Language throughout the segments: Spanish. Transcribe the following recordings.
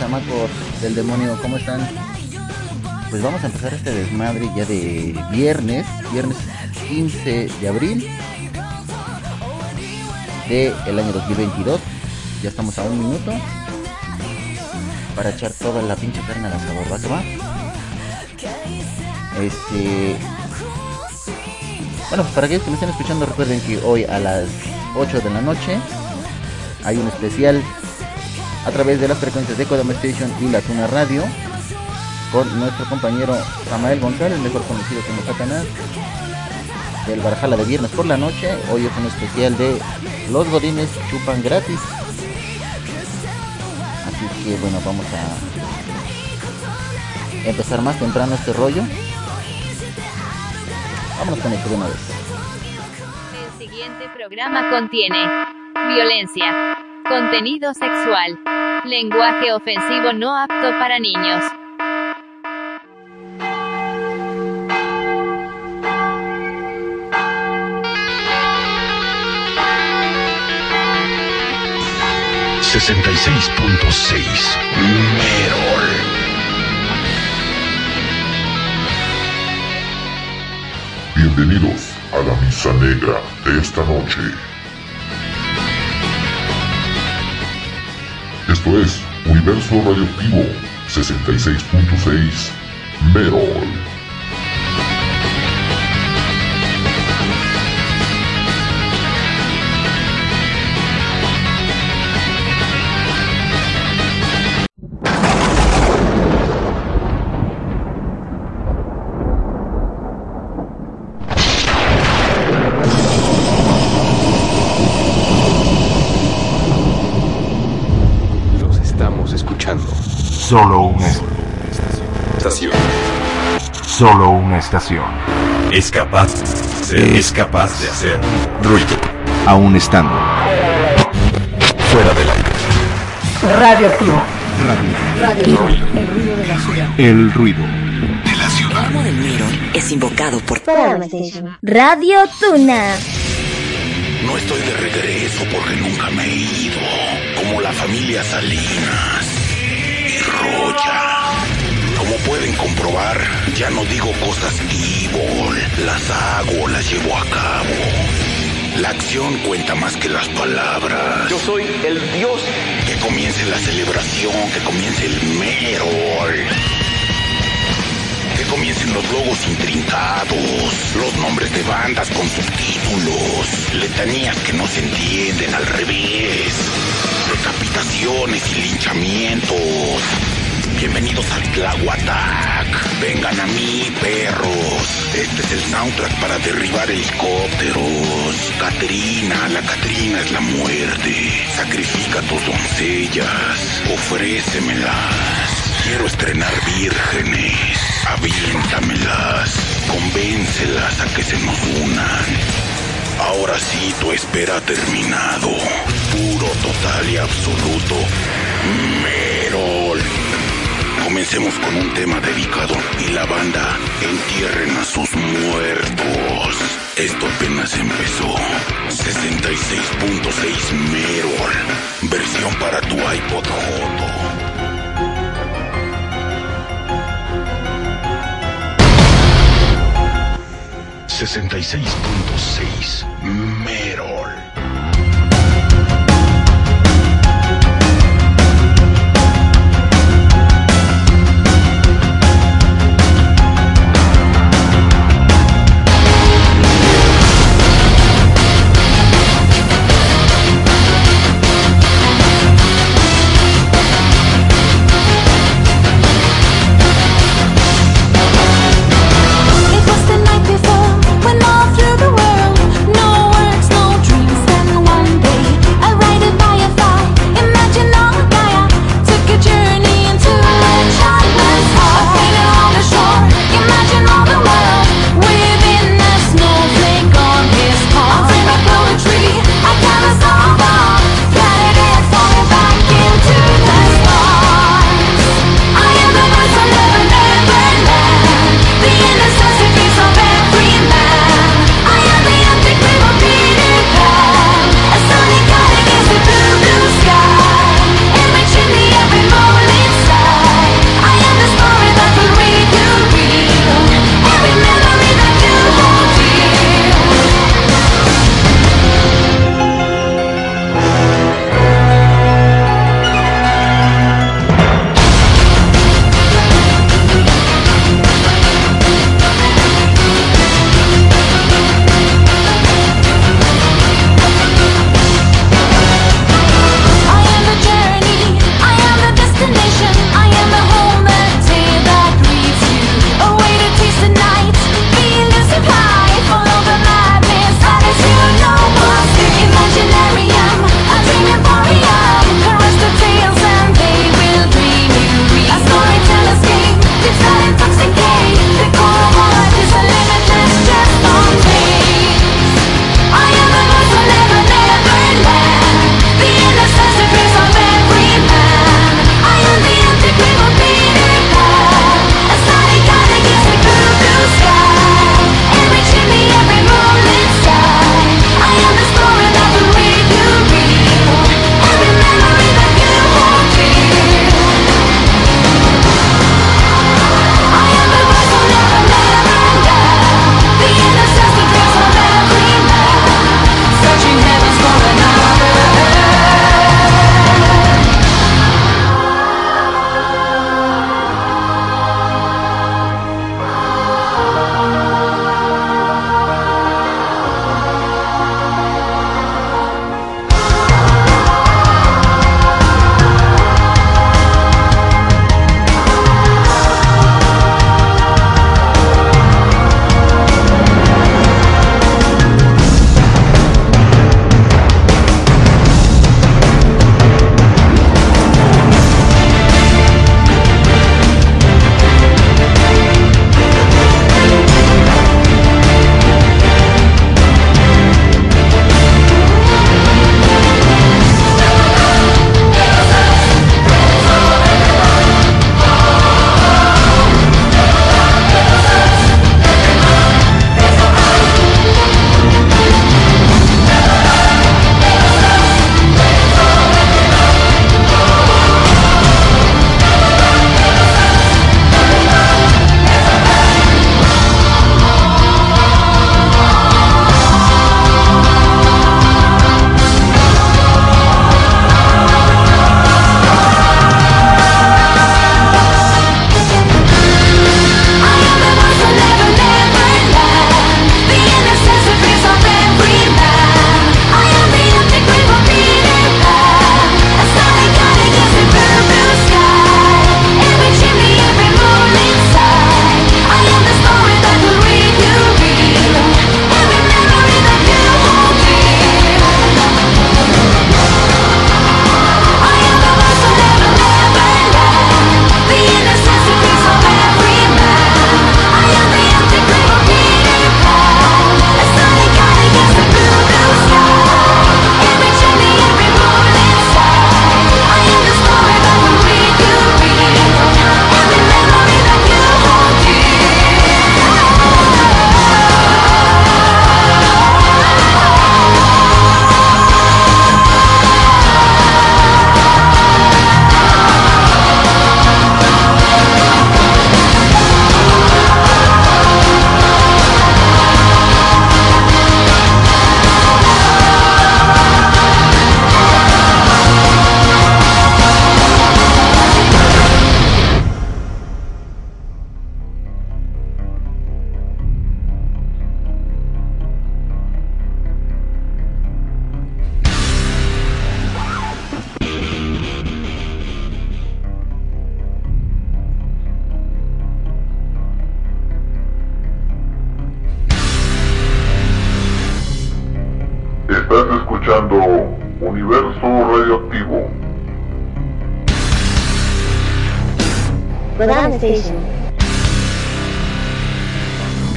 ¿Qué tranza chamacos del demonio? ¿Cómo están? Pues vamos a empezar este desmadre ya de viernes, viernes 15 de abril del el año 2022. Ya estamos a un minuto para echar toda la pinche carne al asador, ¿va que va? Este. Bueno, pues para aquellos que me estén escuchando, recuerden que hoy a las 8 de la noche hay un especial a través de las frecuencias de Kodama Station y la Tuna Radio con nuestro compañero Samael González, mejor conocido como Satanás, del Barjala de viernes por la noche. Hoy es un especial de Los Godines chupan gratis. Así que bueno, vamos a empezar más temprano este rollo. Vámonos con esto de una vez. El siguiente programa contiene violencia, contenido sexual, lenguaje ofensivo no apto para niños. Sesenta y seis punto seis Merol. Bienvenidos a la misa negra de esta noche. Esto es Universo Radioactivo 66.6 Merol. Solo una Estación. solo una estación. Es capaz. Es capaz de hacer ruido. Aún estando Fuera del aire. Radioactivo. el ruido. De la ciudad. El del Miro es invocado por Radio Tuna. No estoy de regreso porque nunca me he ido. Como la familia Salinas Como pueden comprobar, ya no digo cosas evil. Las hago, las llevo a cabo. La acción cuenta más que las palabras. Yo soy el dios. Que comience la celebración, que comience el merol. Que comiencen los logos intrincados, los nombres de bandas con subtítulos, letanías que no se entienden al revés, decapitaciones y linchamientos. Bienvenidos al Tlahuatac. Vengan a mí, perros. Este es el soundtrack para derribar helicópteros. Caterina, la Catrina es la muerte. Sacrifica tus doncellas. Ofrécemelas. Quiero estrenar vírgenes. Aviéntamelas. Convéncelas a que se nos unan. Ahora sí, tu espera ha terminado. Puro, total y absoluto. Merol. Comencemos con un tema dedicado y la banda entierren a sus muertos. Esto apenas empezó. 66.6 Merol. Versión para tu iPod Joto. Sesenta y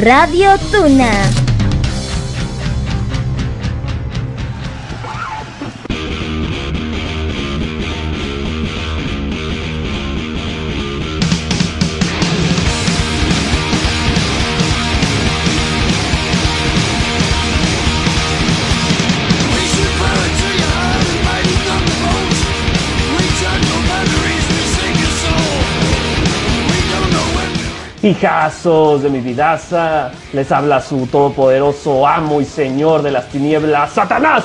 Radio Tuna. Hijazos de mi vidaza, les habla su todopoderoso amo y señor de las tinieblas, Satanás,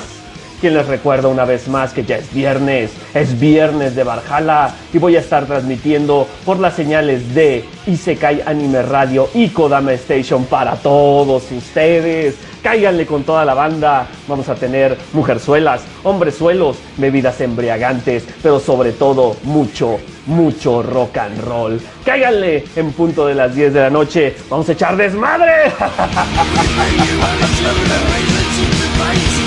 quien les recuerda una vez más que ya es viernes, es viernes de Barjala y voy a estar transmitiendo por las señales de Isekai Anime Radio y Kodama Station para todos ustedes. Cáiganle con toda la banda. Vamos a tener mujerzuelas, hombrezuelos, bebidas embriagantes, pero sobre todo mucho, mucho rock and roll. Cáiganle en punto de las 10 de la noche. Vamos a echar desmadre.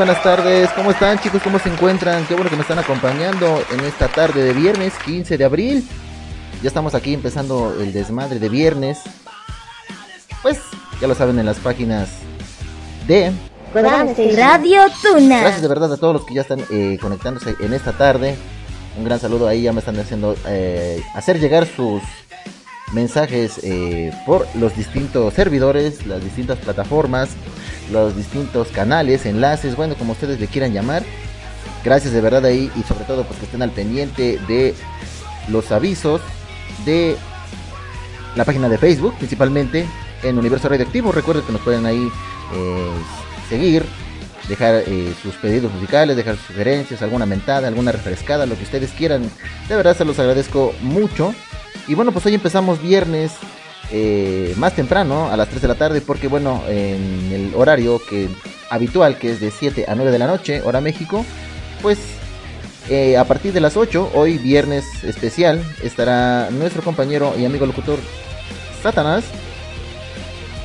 buenas tardes, ¿cómo están chicos? ¿Cómo se encuentran? Qué bueno que me están acompañando en esta tarde de viernes 15 de abril. Ya estamos aquí empezando el desmadre de viernes. Pues ya lo saben en las páginas de Radio Tuna. Gracias de verdad a todos los que ya están eh, conectándose en esta tarde. Un gran saludo ahí, ya me están haciendo eh, hacer llegar sus mensajes eh, por los distintos servidores, las distintas plataformas, los distintos canales, enlaces, bueno, como ustedes le quieran llamar. Gracias de verdad ahí y sobre todo pues que estén al pendiente de los avisos de la página de Facebook, principalmente en Universo Radioactivo. Recuerden que nos pueden ahí eh, seguir, dejar eh, sus pedidos musicales, dejar sugerencias, alguna mentada, alguna refrescada, lo que ustedes quieran. De verdad se los agradezco mucho. Y bueno, pues hoy empezamos viernes eh, más temprano, a las 3 de la tarde, porque bueno, en el horario que habitual, que es de 7 a 9 de la noche, hora México, pues eh, a partir de las 8, hoy viernes especial, estará nuestro compañero y amigo locutor Satanás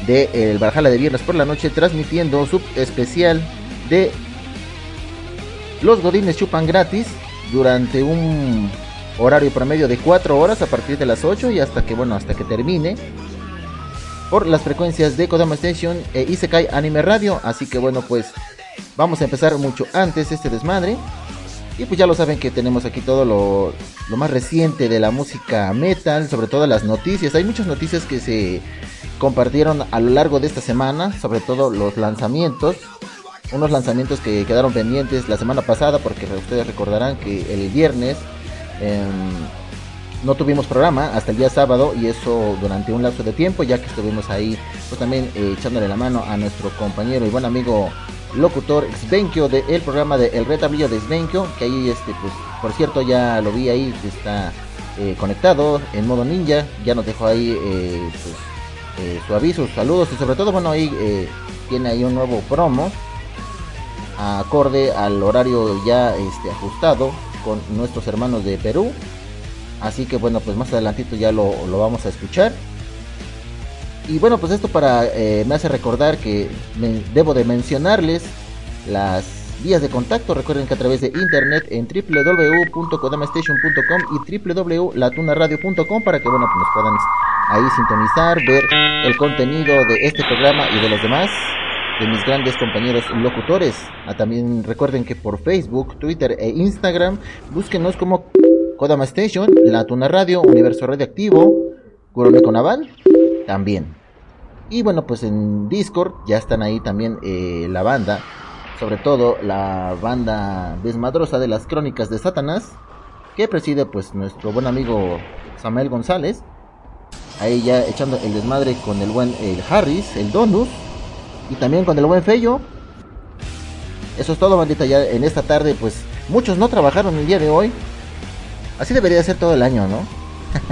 de El Barjala de Viernes por la Noche transmitiendo su especial de Los Godines Chupan Gratis durante un horario promedio de 4 horas a partir de las 8 y hasta que, bueno, hasta que termine por las frecuencias de Kodama Station e Isekai Anime Radio. Así que, bueno, pues vamos a empezar mucho antes este desmadre. Y pues ya lo saben que tenemos aquí todo lo, lo más reciente de la música metal, sobre todo las noticias. Hay muchas noticias que se compartieron a lo largo de esta semana, sobre todo los lanzamientos. Unos lanzamientos que quedaron pendientes la semana pasada, porque ustedes recordarán que el viernes Em, no tuvimos programa hasta el día sábado y eso durante un lapso de tiempo, ya que estuvimos ahí pues también eh, echándole la mano a nuestro compañero y buen amigo locutor Svenkio del programa de El Retablillo de Svenkio, que ahí este pues por cierto ya lo vi ahí, está eh, conectado en modo ninja. Ya nos dejó ahí eh, pues, eh, su aviso, sus saludos y sobre todo, bueno, ahí tiene ahí un nuevo promo acorde al horario ya este, ajustado con nuestros hermanos de Perú. Así que bueno, pues más adelantito ya lo, lo vamos a escuchar. Y bueno, pues esto para eh, me hace recordar que me- debo de mencionarles las vías de contacto. Recuerden que a través de internet en www.kodamastation.com y www.latunaradio.com para que bueno, pues nos puedan ahí sintonizar, ver el contenido de este programa y de los demás de mis grandes compañeros locutores. Ah, también recuerden que por Facebook, Twitter e Instagram búsquenos como Kodama Station, La Tuna Radio, Universo Radioactivo, Kurome Naval, también. Y bueno, pues en Discord ya están ahí también eh, la banda, sobre todo la banda desmadrosa de las crónicas de Satanás, que preside pues nuestro buen amigo Samuel González. Ahí ya echando el desmadre con el buen el Harris, el Donus, y también con el buen Fello. Eso es todo, bandita. Ya en esta tarde, pues muchos no trabajaron el día de hoy. Así debería ser todo el año, ¿no?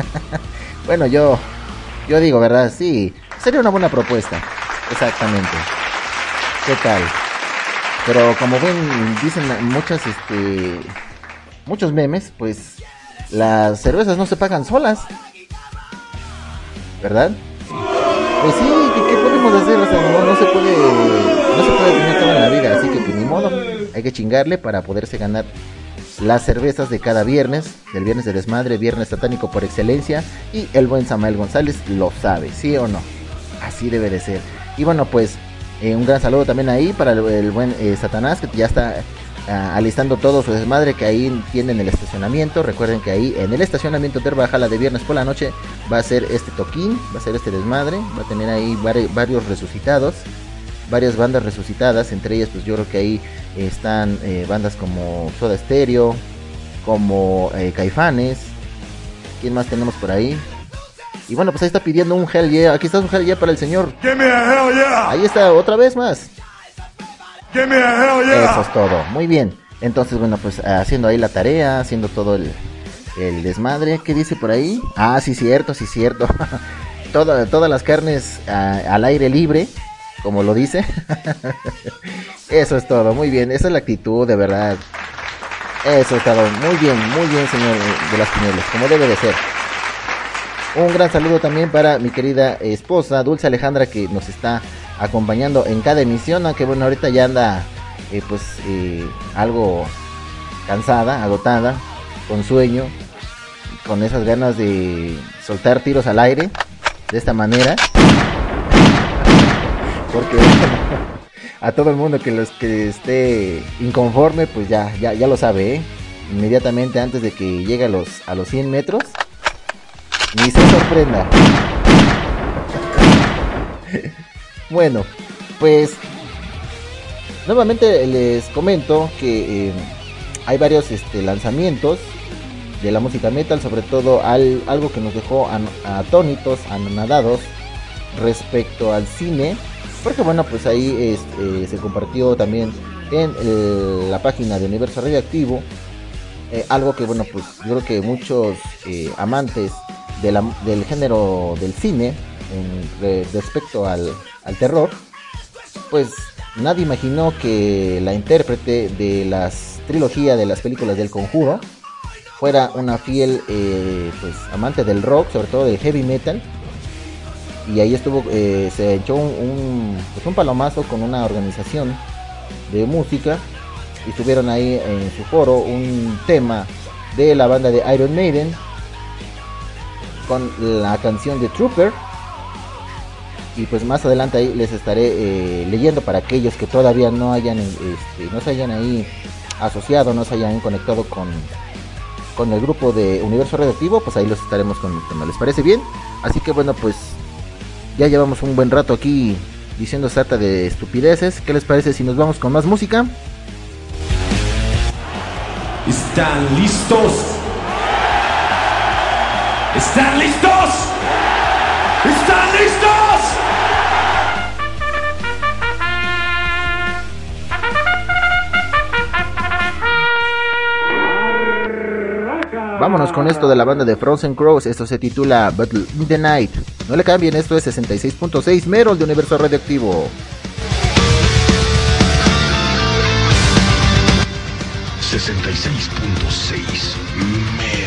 bueno, yo, yo digo, ¿verdad? Sí, sería una buena propuesta. Exactamente. ¿Qué tal? Pero como ven, dicen muchas, este, muchos memes, pues las cervezas no se pagan solas. ¿Verdad? Pues sí, ¿qué, qué podemos hacer? No, se puede, no se puede tener todo en la vida, así que pues, ni modo, hay que chingarle para poderse ganar las cervezas de cada viernes, del viernes de desmadre, viernes satánico por excelencia, y el buen Samael González lo sabe, ¿sí o no? Así debe de ser. Y bueno, pues eh, un gran saludo también ahí para el, el buen eh, Satanás, que ya está alistando todo su desmadre que ahí tienen el estacionamiento. Recuerden que ahí en el estacionamiento de Bajala de viernes por la noche va a ser este toquín, va a ser este desmadre, va a tener ahí vari- varios resucitados, varias bandas resucitadas, entre ellas pues yo creo que ahí están eh, bandas como Soda Stereo, como eh, Caifanes, ¿quién más tenemos por ahí? Y bueno, pues ahí está pidiendo un Hell Yeah, aquí está un Hell Yeah para el señor. Ahí está, otra vez más. Eso es todo, muy bien. Entonces, bueno, pues haciendo ahí la tarea, haciendo todo el, desmadre. ¿Qué dice por ahí? Ah, sí, cierto, sí, cierto. Toda- todas las carnes ah, al aire libre, como lo dice. Eso es todo, muy bien. Esa es la actitud, de verdad. Eso es todo, muy bien, muy bien, señor de las tinieblas, como debe de ser. Un gran saludo también para mi querida esposa, Dulce Alejandra, que nos está acompañando en cada emisión, aunque bueno, ahorita ya anda eh, pues eh, algo cansada, agotada, con sueño, con esas ganas de soltar tiros al aire, de esta manera. Porque a todo el mundo que los que esté inconforme, pues ya, ya, ya lo sabe, ¿eh? Inmediatamente antes de que llegue a los, a los 100 metros, ni se sorprenda. bueno, pues nuevamente les comento que eh, hay varios este, lanzamientos de la música metal, sobre todo al, algo que nos dejó atónitos, anonadados respecto al cine, porque bueno, pues ahí este, se compartió también en eh, la página de Universo Radioactivo eh, algo que bueno, pues yo creo que muchos amantes del género del cine en re- respecto al, al terror, pues nadie imaginó que la intérprete de las trilogía de las películas del conjuro fuera una fiel eh, pues amante del rock, sobre todo del heavy metal. Y ahí estuvo, eh, se echó un, un, pues un palomazo con una organización de música. Y tuvieron ahí en su foro un tema de la banda de Iron Maiden con la canción de Trooper. Y pues más adelante ahí les estaré eh, leyendo para aquellos que todavía no hayan, este, no se hayan ahí asociado, no se hayan conectado con, con el grupo de Universo Radioactivo, pues ahí los estaremos conectando. ¿Les parece bien? Así que bueno, pues ya llevamos un buen rato aquí diciendo sarta de estupideces. ¿Qué les parece si nos vamos con más música? ¿Están listos? ¿Están listos? ¿Están listos? Vámonos con esto de la banda de Frozen Crows. Esto se titula Battle in the Night. No le cambien, esto es 66.6 Merol de Universo Radioactivo. ...66.6...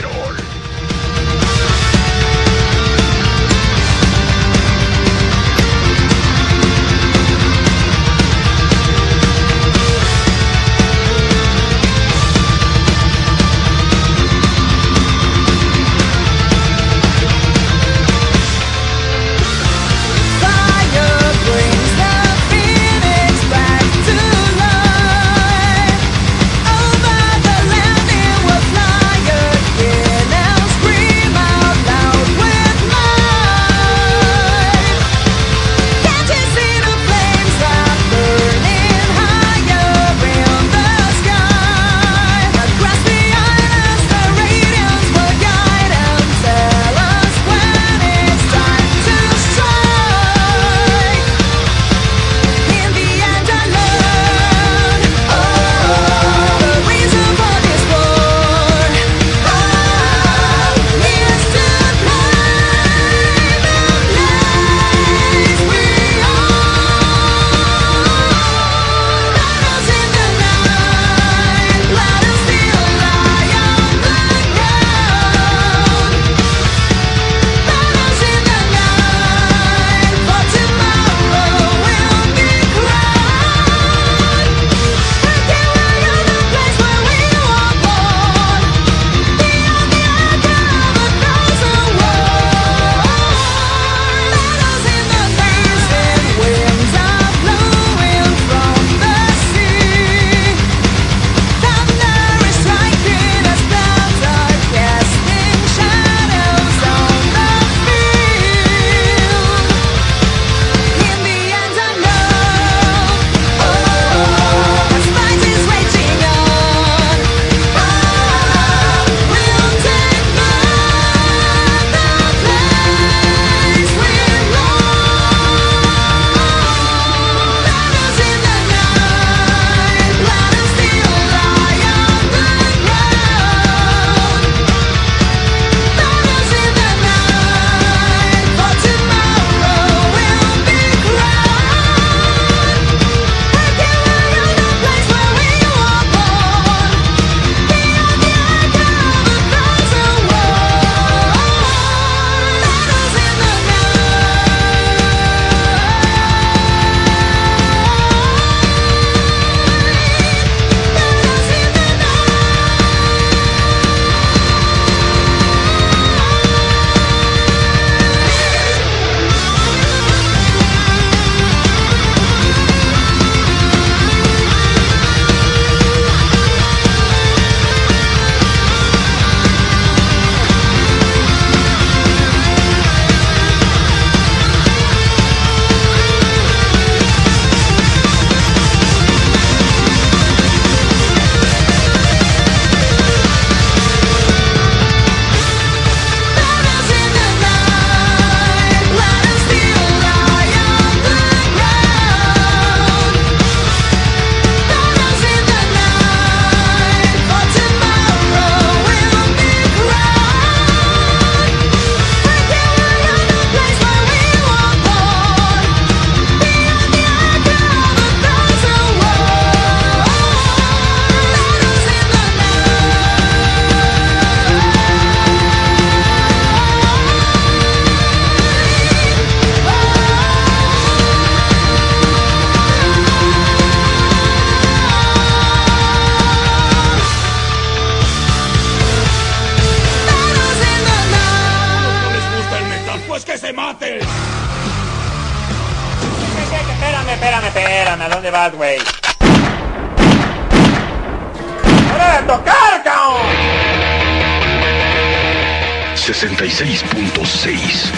66.6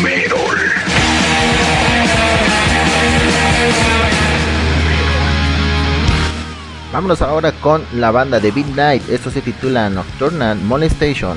Merol. Vámonos ahora con la banda de Midnight. Esto se titula Nocturnal Molestation.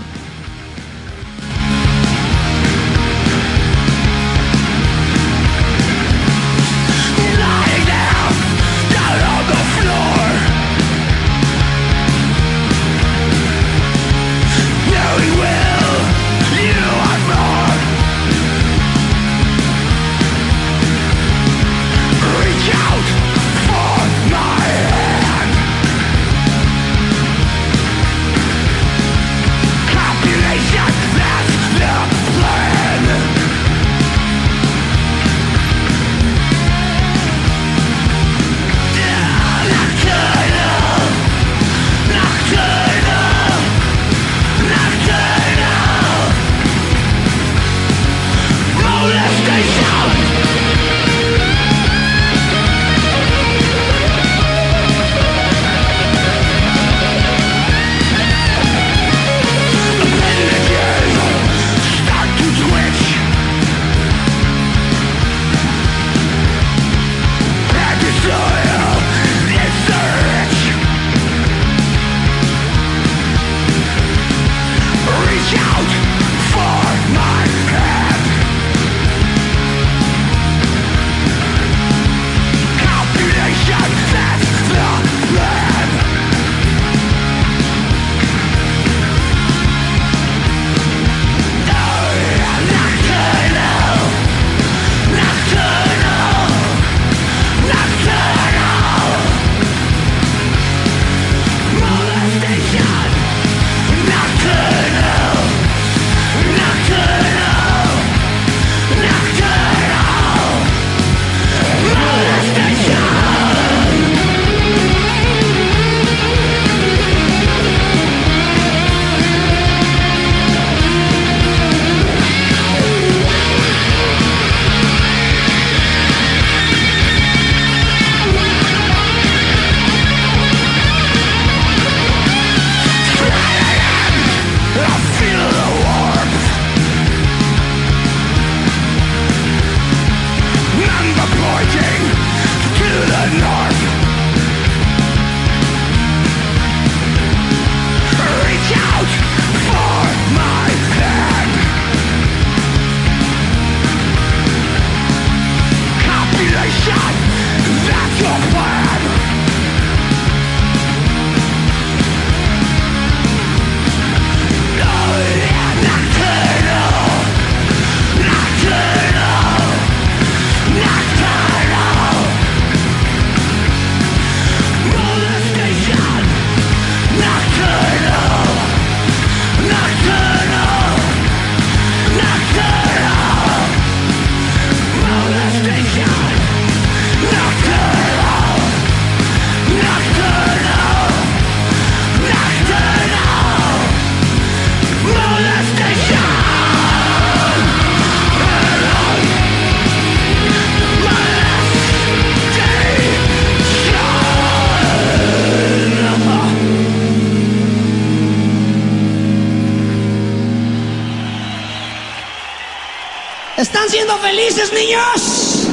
Siendo felices, niños?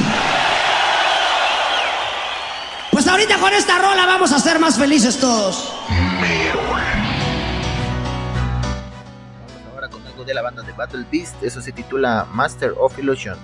Pues ahorita con esta rola vamos a ser más felices todos. Ahora con algo de la banda de Battle Beast, eso se titula Master of Illusion.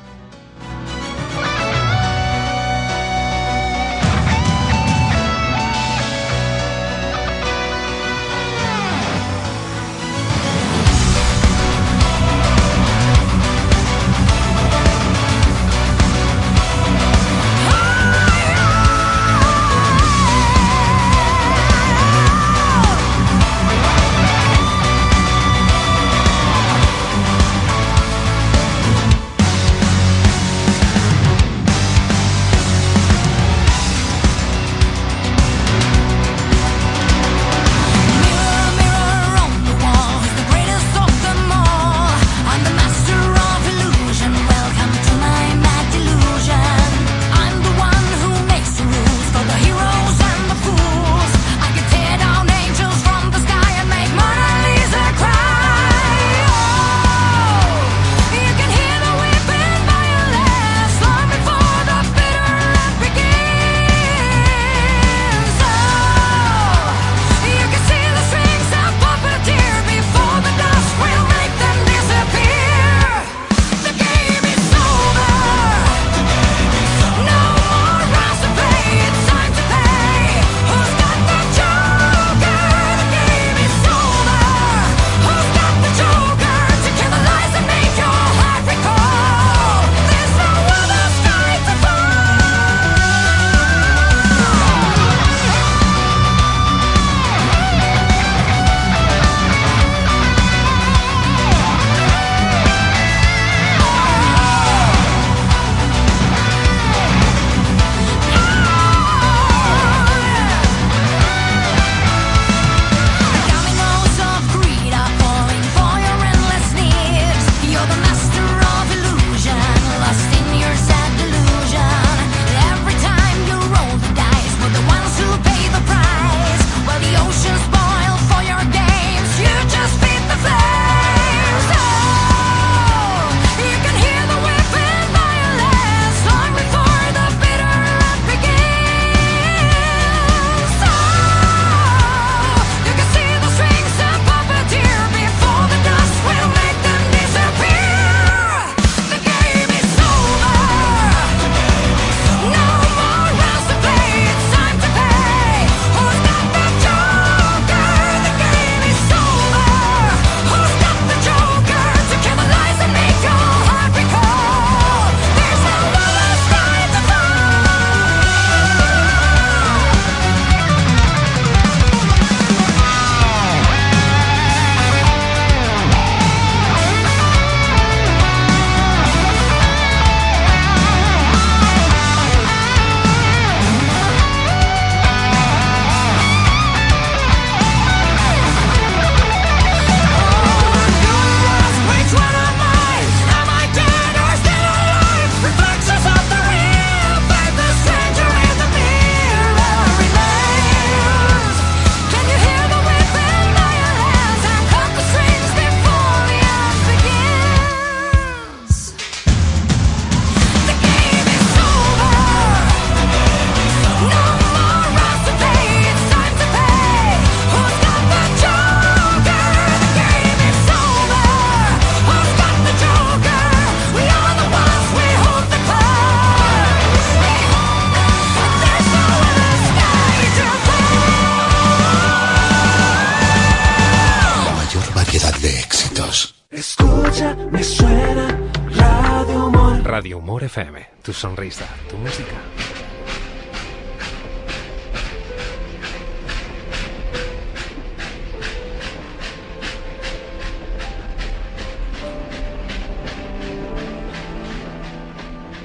Humor. FM, tu sonrisa, tu música.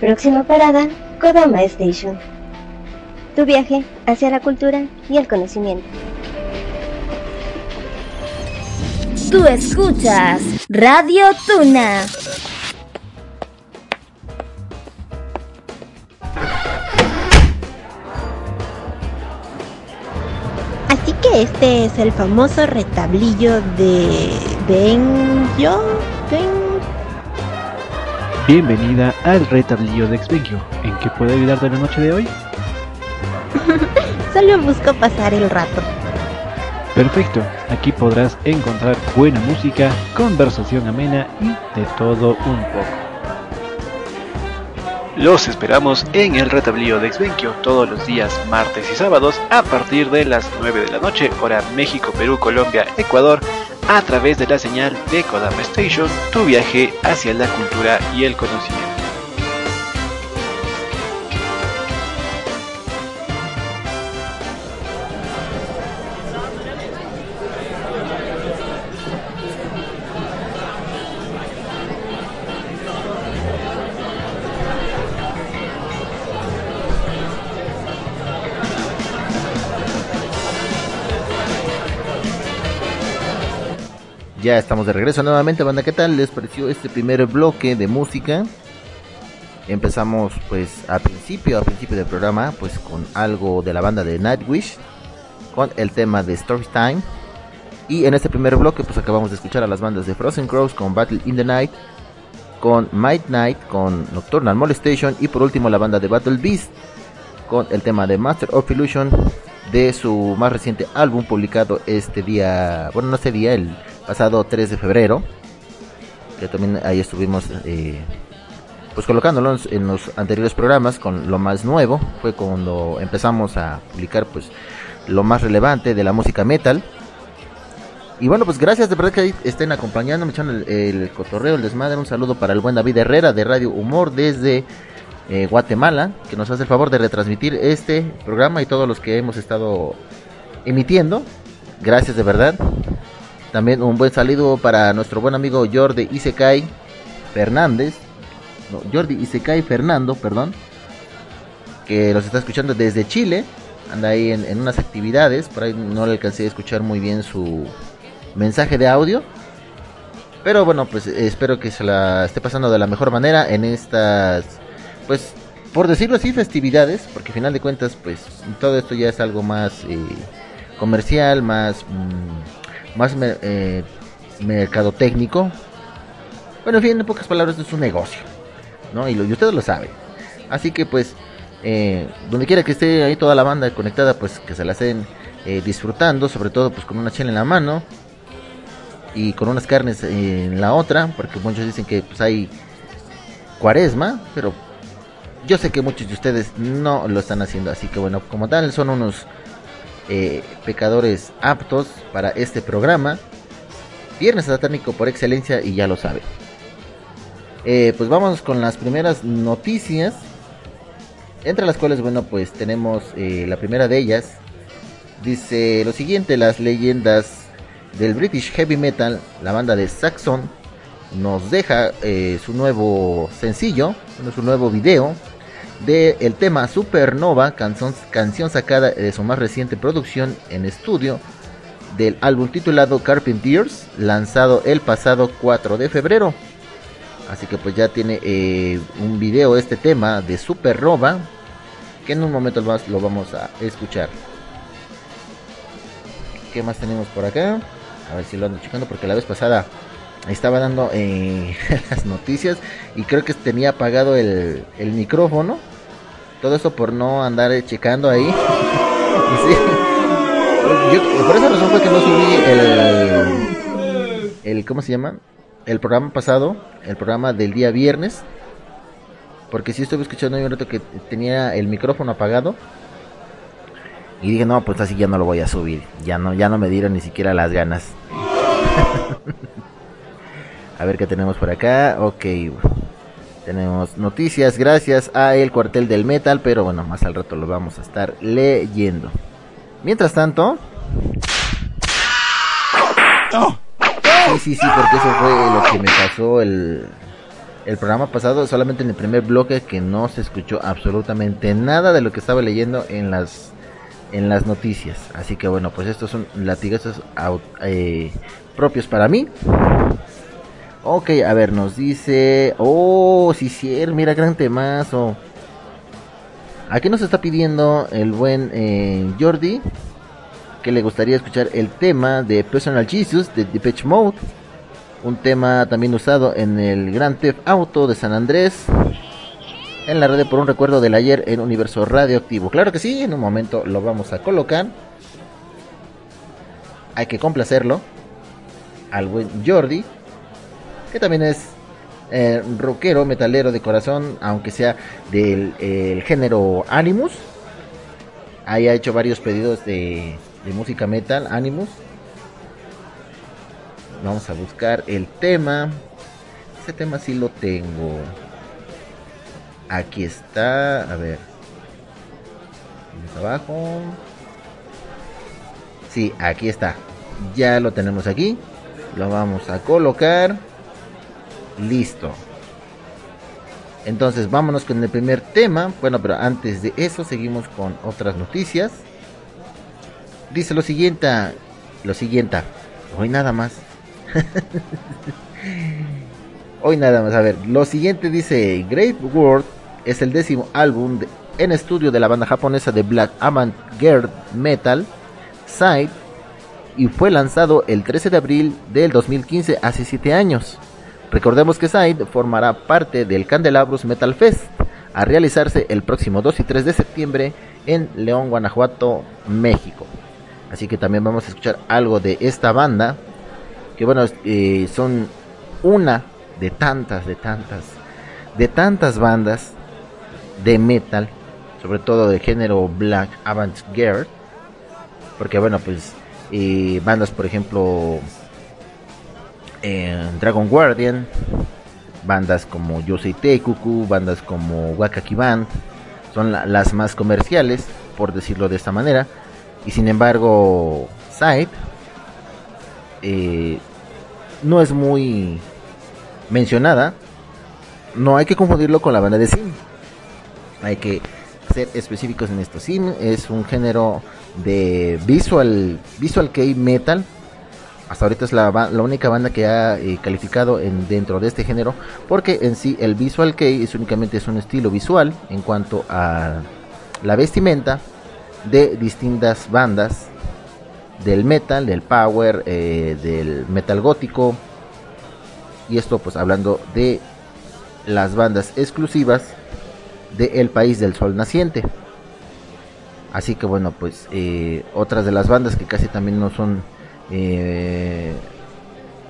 Próxima parada, Kodama Station. Tu viaje hacia la cultura y el conocimiento. Tú escuchas Radio Tuna. Este es el famoso retablillo de Benjo. Ben... Bienvenida al retablillo de Exvenquio. ¿En qué puedo ayudarte la noche de hoy? Solo busco pasar el rato. Perfecto, aquí podrás encontrar buena música, conversación amena y de todo un poco. Los esperamos en el retablillo de Exvenquio todos los días martes y sábados a partir de las 9 de la noche, hora México, Perú, Colombia, Ecuador, a través de la señal de Kodama Station, tu viaje hacia la cultura y el conocimiento. Ya estamos de regreso nuevamente, banda. ¿Qué tal les pareció este primer bloque de música? Empezamos pues al principio, al principio del programa, pues con algo de la banda de Nightwish, con el tema de Story Time. Y en este primer bloque pues acabamos de escuchar a las bandas de Frozen Crows con Battle in the Night, con Might Night, con Nocturnal Molestation y por último la banda de Battle Beast con el tema de Master of Illusion de su más reciente álbum publicado este día, bueno no este día, el pasado 3 de febrero, que también ahí estuvimos eh, pues colocándolo en, los anteriores programas con lo más nuevo, fue cuando empezamos a publicar pues lo más relevante de la música metal. Y bueno, pues gracias de verdad que estén acompañando, me el, el cotorreo, el desmadre, un saludo para el buen David Herrera de Radio Humor desde eh, Guatemala, que nos hace el favor de retransmitir este programa y todos los que hemos estado emitiendo. Gracias de verdad. También un buen saludo para nuestro buen amigo Jordi Isekai Fernández. No, Jordi Isekai Fernando, perdón. Que nos está escuchando desde Chile. Anda ahí en, en unas actividades. Por ahí no le alcancé a escuchar muy bien su mensaje de audio. Pero bueno, pues espero que se la esté pasando de la mejor manera en estas, pues, por decirlo así, festividades. Porque al final de cuentas, pues, todo esto ya es algo más eh, comercial, más... mm, más eh, mercadotécnico. Bueno, en fin, en pocas palabras, es un negocio, ¿no? Y, lo, ustedes lo saben. Así que, pues, eh, donde quiera que esté ahí toda la banda conectada, pues que se la estén eh, disfrutando, sobre todo, pues con una chela en la mano y con unas carnes en la otra, porque muchos dicen que pues hay cuaresma, pero yo sé que muchos de ustedes no lo están haciendo, así que bueno, como tal, son unos eh, pecadores aptos para este programa. Viernes satánico por excelencia y ya lo saben. Eh, pues vamos con las primeras noticias. Entre las cuales, bueno, pues tenemos eh, la primera de ellas. Dice lo siguiente, las leyendas del British Heavy Metal, la banda de Saxon, nos deja su nuevo sencillo, su nuevo video del el tema Supernova, canción, canción sacada de su más reciente producción en estudio del álbum titulado Carpenters, lanzado el pasado 4 de febrero. Así que pues ya tiene eh, un video este tema de Supernova, que en un momento más lo vamos a escuchar. ¿Qué más tenemos por acá? A ver si lo ando checando porque la vez pasada estaba dando eh, las noticias y creo que tenía apagado el, el micrófono. Todo eso por no andar eh, checando ahí. Por esa razón fue que no subí el, el ¿cómo se llama? El programa pasado, el programa del día viernes. Porque sí estuve escuchando un rato que tenía el micrófono apagado. Y dije, no, pues así ya no lo voy a subir. Ya no, ya no me dieron ni siquiera las ganas. a ver qué tenemos por acá. Ok. Tenemos noticias gracias a el cuartel del metal. Pero bueno, más al rato lo vamos a estar leyendo. Mientras tanto... Sí, sí, sí, porque eso fue lo que me pasó el, el programa pasado. Solamente en el primer bloque que no se escuchó absolutamente nada de lo que estaba leyendo en las en las noticias. Así que bueno, pues estos son latigazos eh, propios para mí. Ok, a ver, nos dice... Oh, sí, sí, mira, gran temazo. Aquí nos está pidiendo el buen eh, Jordi que le gustaría escuchar el tema de Personal Jesus de Depeche Mode. Un tema también usado en el Grand Theft Auto de San Andrés. En la red por un recuerdo del ayer en Universo Radioactivo. Claro que sí, en un momento lo vamos a colocar. Hay que complacerlo. Al buen Jordi. Que también es eh, rockero, metalero de corazón. Aunque sea del el género Animus. Ahí ha hecho varios pedidos de, música metal, Animus. Vamos a buscar el tema. Ese tema sí lo tengo. Aquí está. A ver. Abajo. Sí, aquí está. Ya lo tenemos aquí. Lo vamos a colocar. Listo. Entonces vámonos con el primer tema. Bueno, pero antes de eso seguimos con otras noticias. Dice lo siguiente. Lo siguiente. Hoy nada más. Hoy nada más. A ver, lo siguiente dice Great World es el décimo álbum en estudio de la banda japonesa de Black Avant-Garde Metal, Side, y fue lanzado el 13 de abril del 2015, hace 7 años. Recordemos que Side formará parte del Candelabros Metal Fest, a realizarse el próximo 2 y 3 de septiembre en León, Guanajuato, México. Así que también vamos a escuchar algo de esta banda, que bueno, eh, son una de tantas, de tantas, de tantas bandas de metal, sobre todo de género black avant-garde, porque bueno, pues eh, bandas por ejemplo eh, Dragon Guardian, bandas como Yosei Teikuku, bandas como Wakaki Band, son la- las más comerciales, por decirlo de esta manera, y sin embargo, Side eh, no es muy mencionada, no hay que confundirlo con la banda de Sim. Hay que ser específicos en esto. Sim es un género de visual visual kei metal. Hasta ahorita es la, la única banda que ha eh, calificado en, dentro de este género, porque en sí el visual kei es únicamente es un estilo visual en cuanto a la vestimenta de distintas bandas del metal, del power, eh, del metal gótico, y esto pues hablando de las bandas exclusivas de País del Sol Naciente. Así que bueno, pues eh, otras de las bandas que casi también no son eh,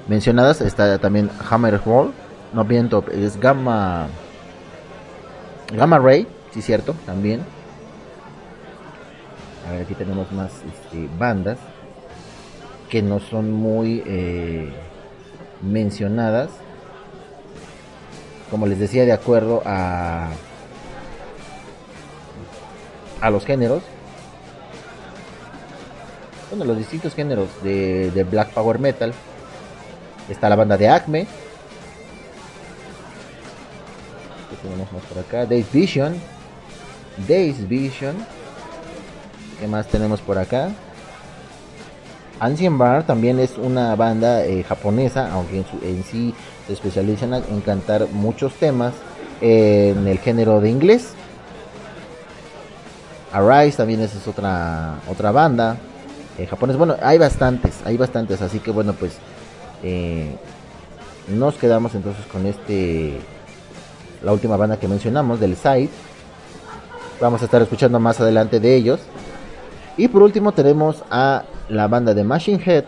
mencionadas, está también Hammerfall, no viento, es Gamma Gamma Ray, sí cierto, también. A ver, aquí tenemos más este, bandas que no son muy eh, mencionadas como les decía de acuerdo a a los géneros bueno los distintos géneros de, black power metal. Está la banda de Acme. ¿Qué tenemos más por acá. Days Vision. Days Vision. ¿qué más tenemos por acá? Ancient Bar también es una banda eh, japonesa, aunque en, sí se especializan en cantar muchos temas en el género de inglés. Arise también esa es otra otra banda eh, japonés. Bueno, hay bastantes, hay bastantes, así que bueno pues eh, nos quedamos entonces con este la última banda que mencionamos del site. Vamos a estar escuchando más adelante de ellos. Y por último tenemos a la banda de Machine Head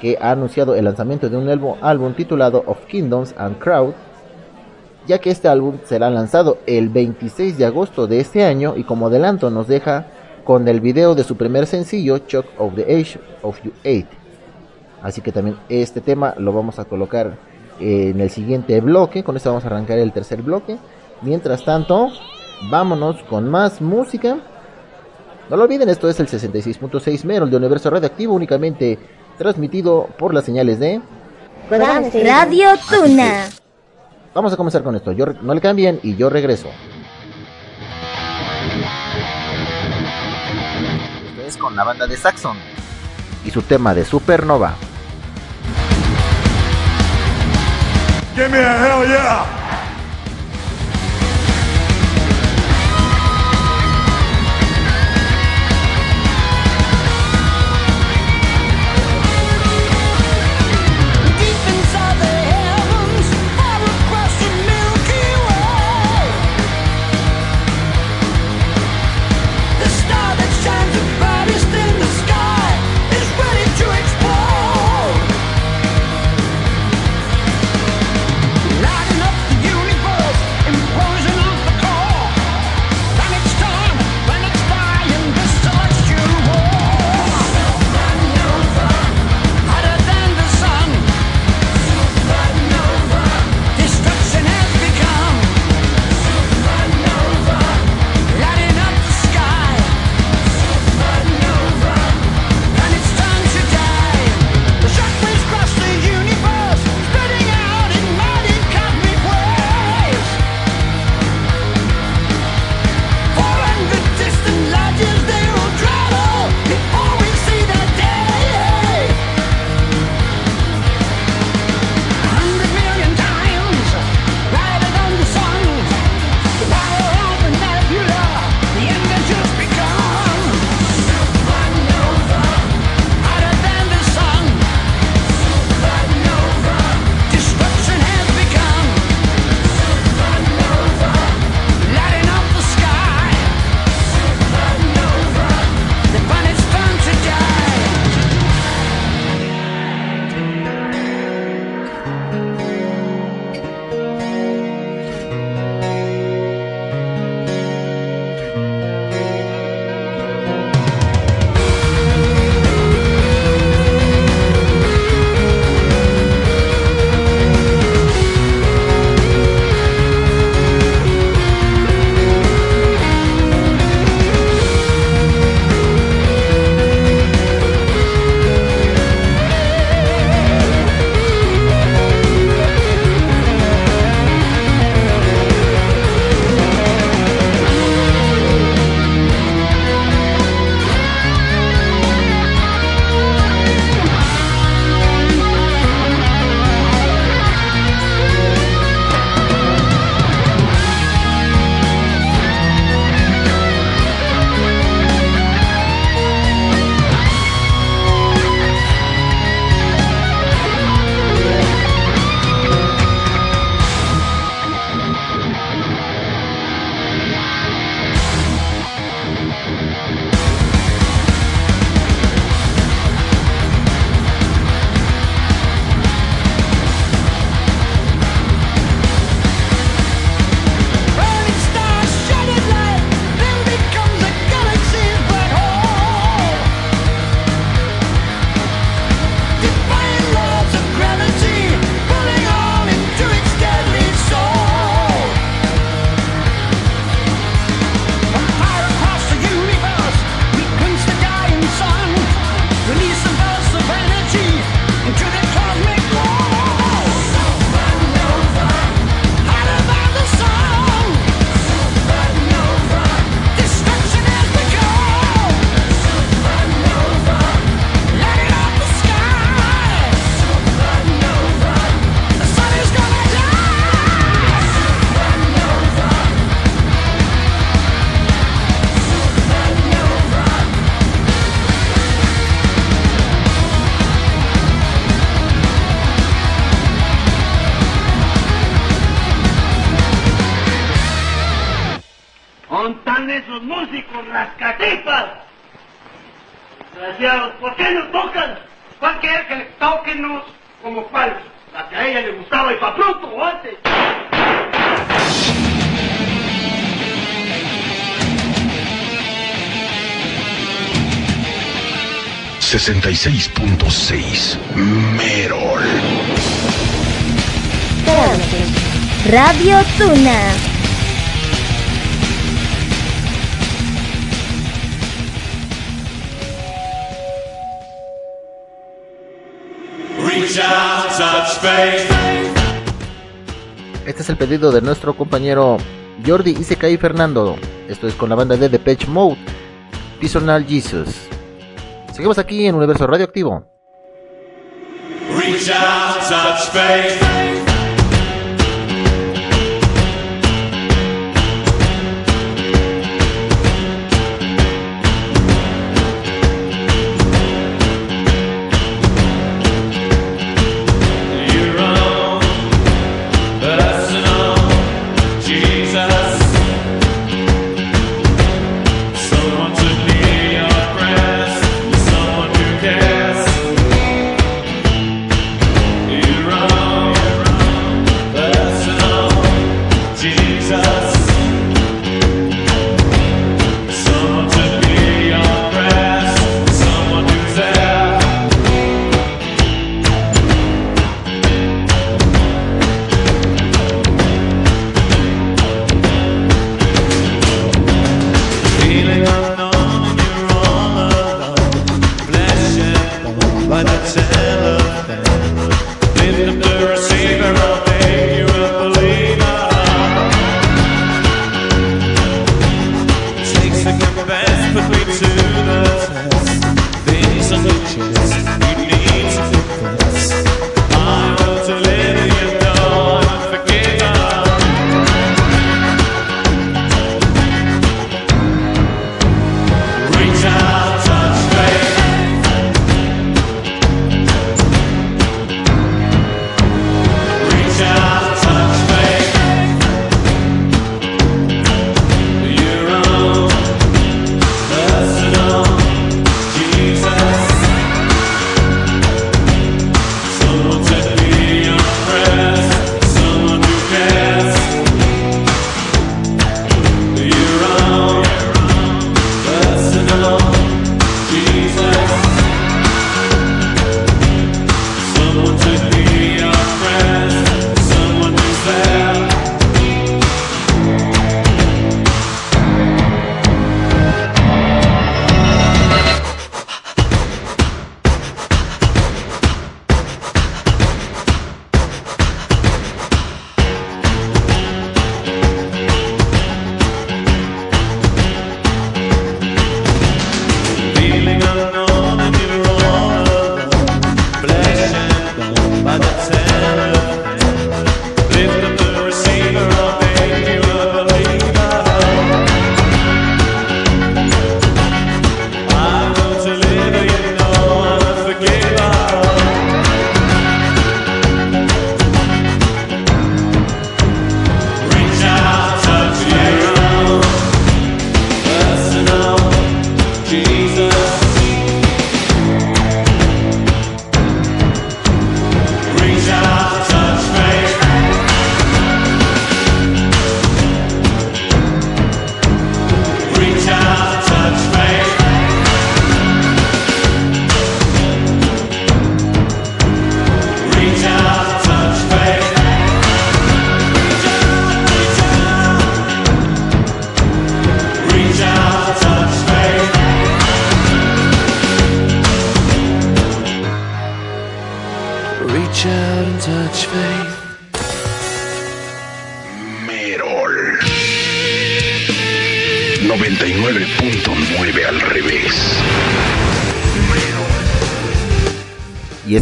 que ha anunciado el lanzamiento de un álbum, álbum titulado Of Kingdoms and Crowd, ya que este álbum será lanzado el 26 de agosto de este año y como adelanto nos deja con el video de su primer sencillo Shock of the Age of You Eight. Así que también este tema lo vamos a colocar en el siguiente bloque, con esto vamos a arrancar el tercer bloque. Mientras tanto, vámonos con más música. No lo olviden, esto es el 66.6 Merol de Universo Radioactivo, únicamente transmitido por las señales de... Radio Tuna. Vamos a comenzar con esto. Yo no le cambien y yo regreso. Con la banda de Saxon y su tema de Supernova. A! 66.6 Merol. Radio Tuna. Reach out, space. Este es el pedido de nuestro compañero Jordi Isekai Fernando. Esto es con la banda de Depeche Mode, Pisonal Jesus. Seguimos aquí en Universo Radioactivo. Reach out, touch.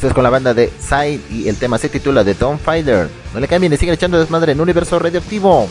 Esto es con la banda de Side y el tema se titula The Dawn Fighter. No le cambien, le siguen echando desmadre en Universo Radioactivo.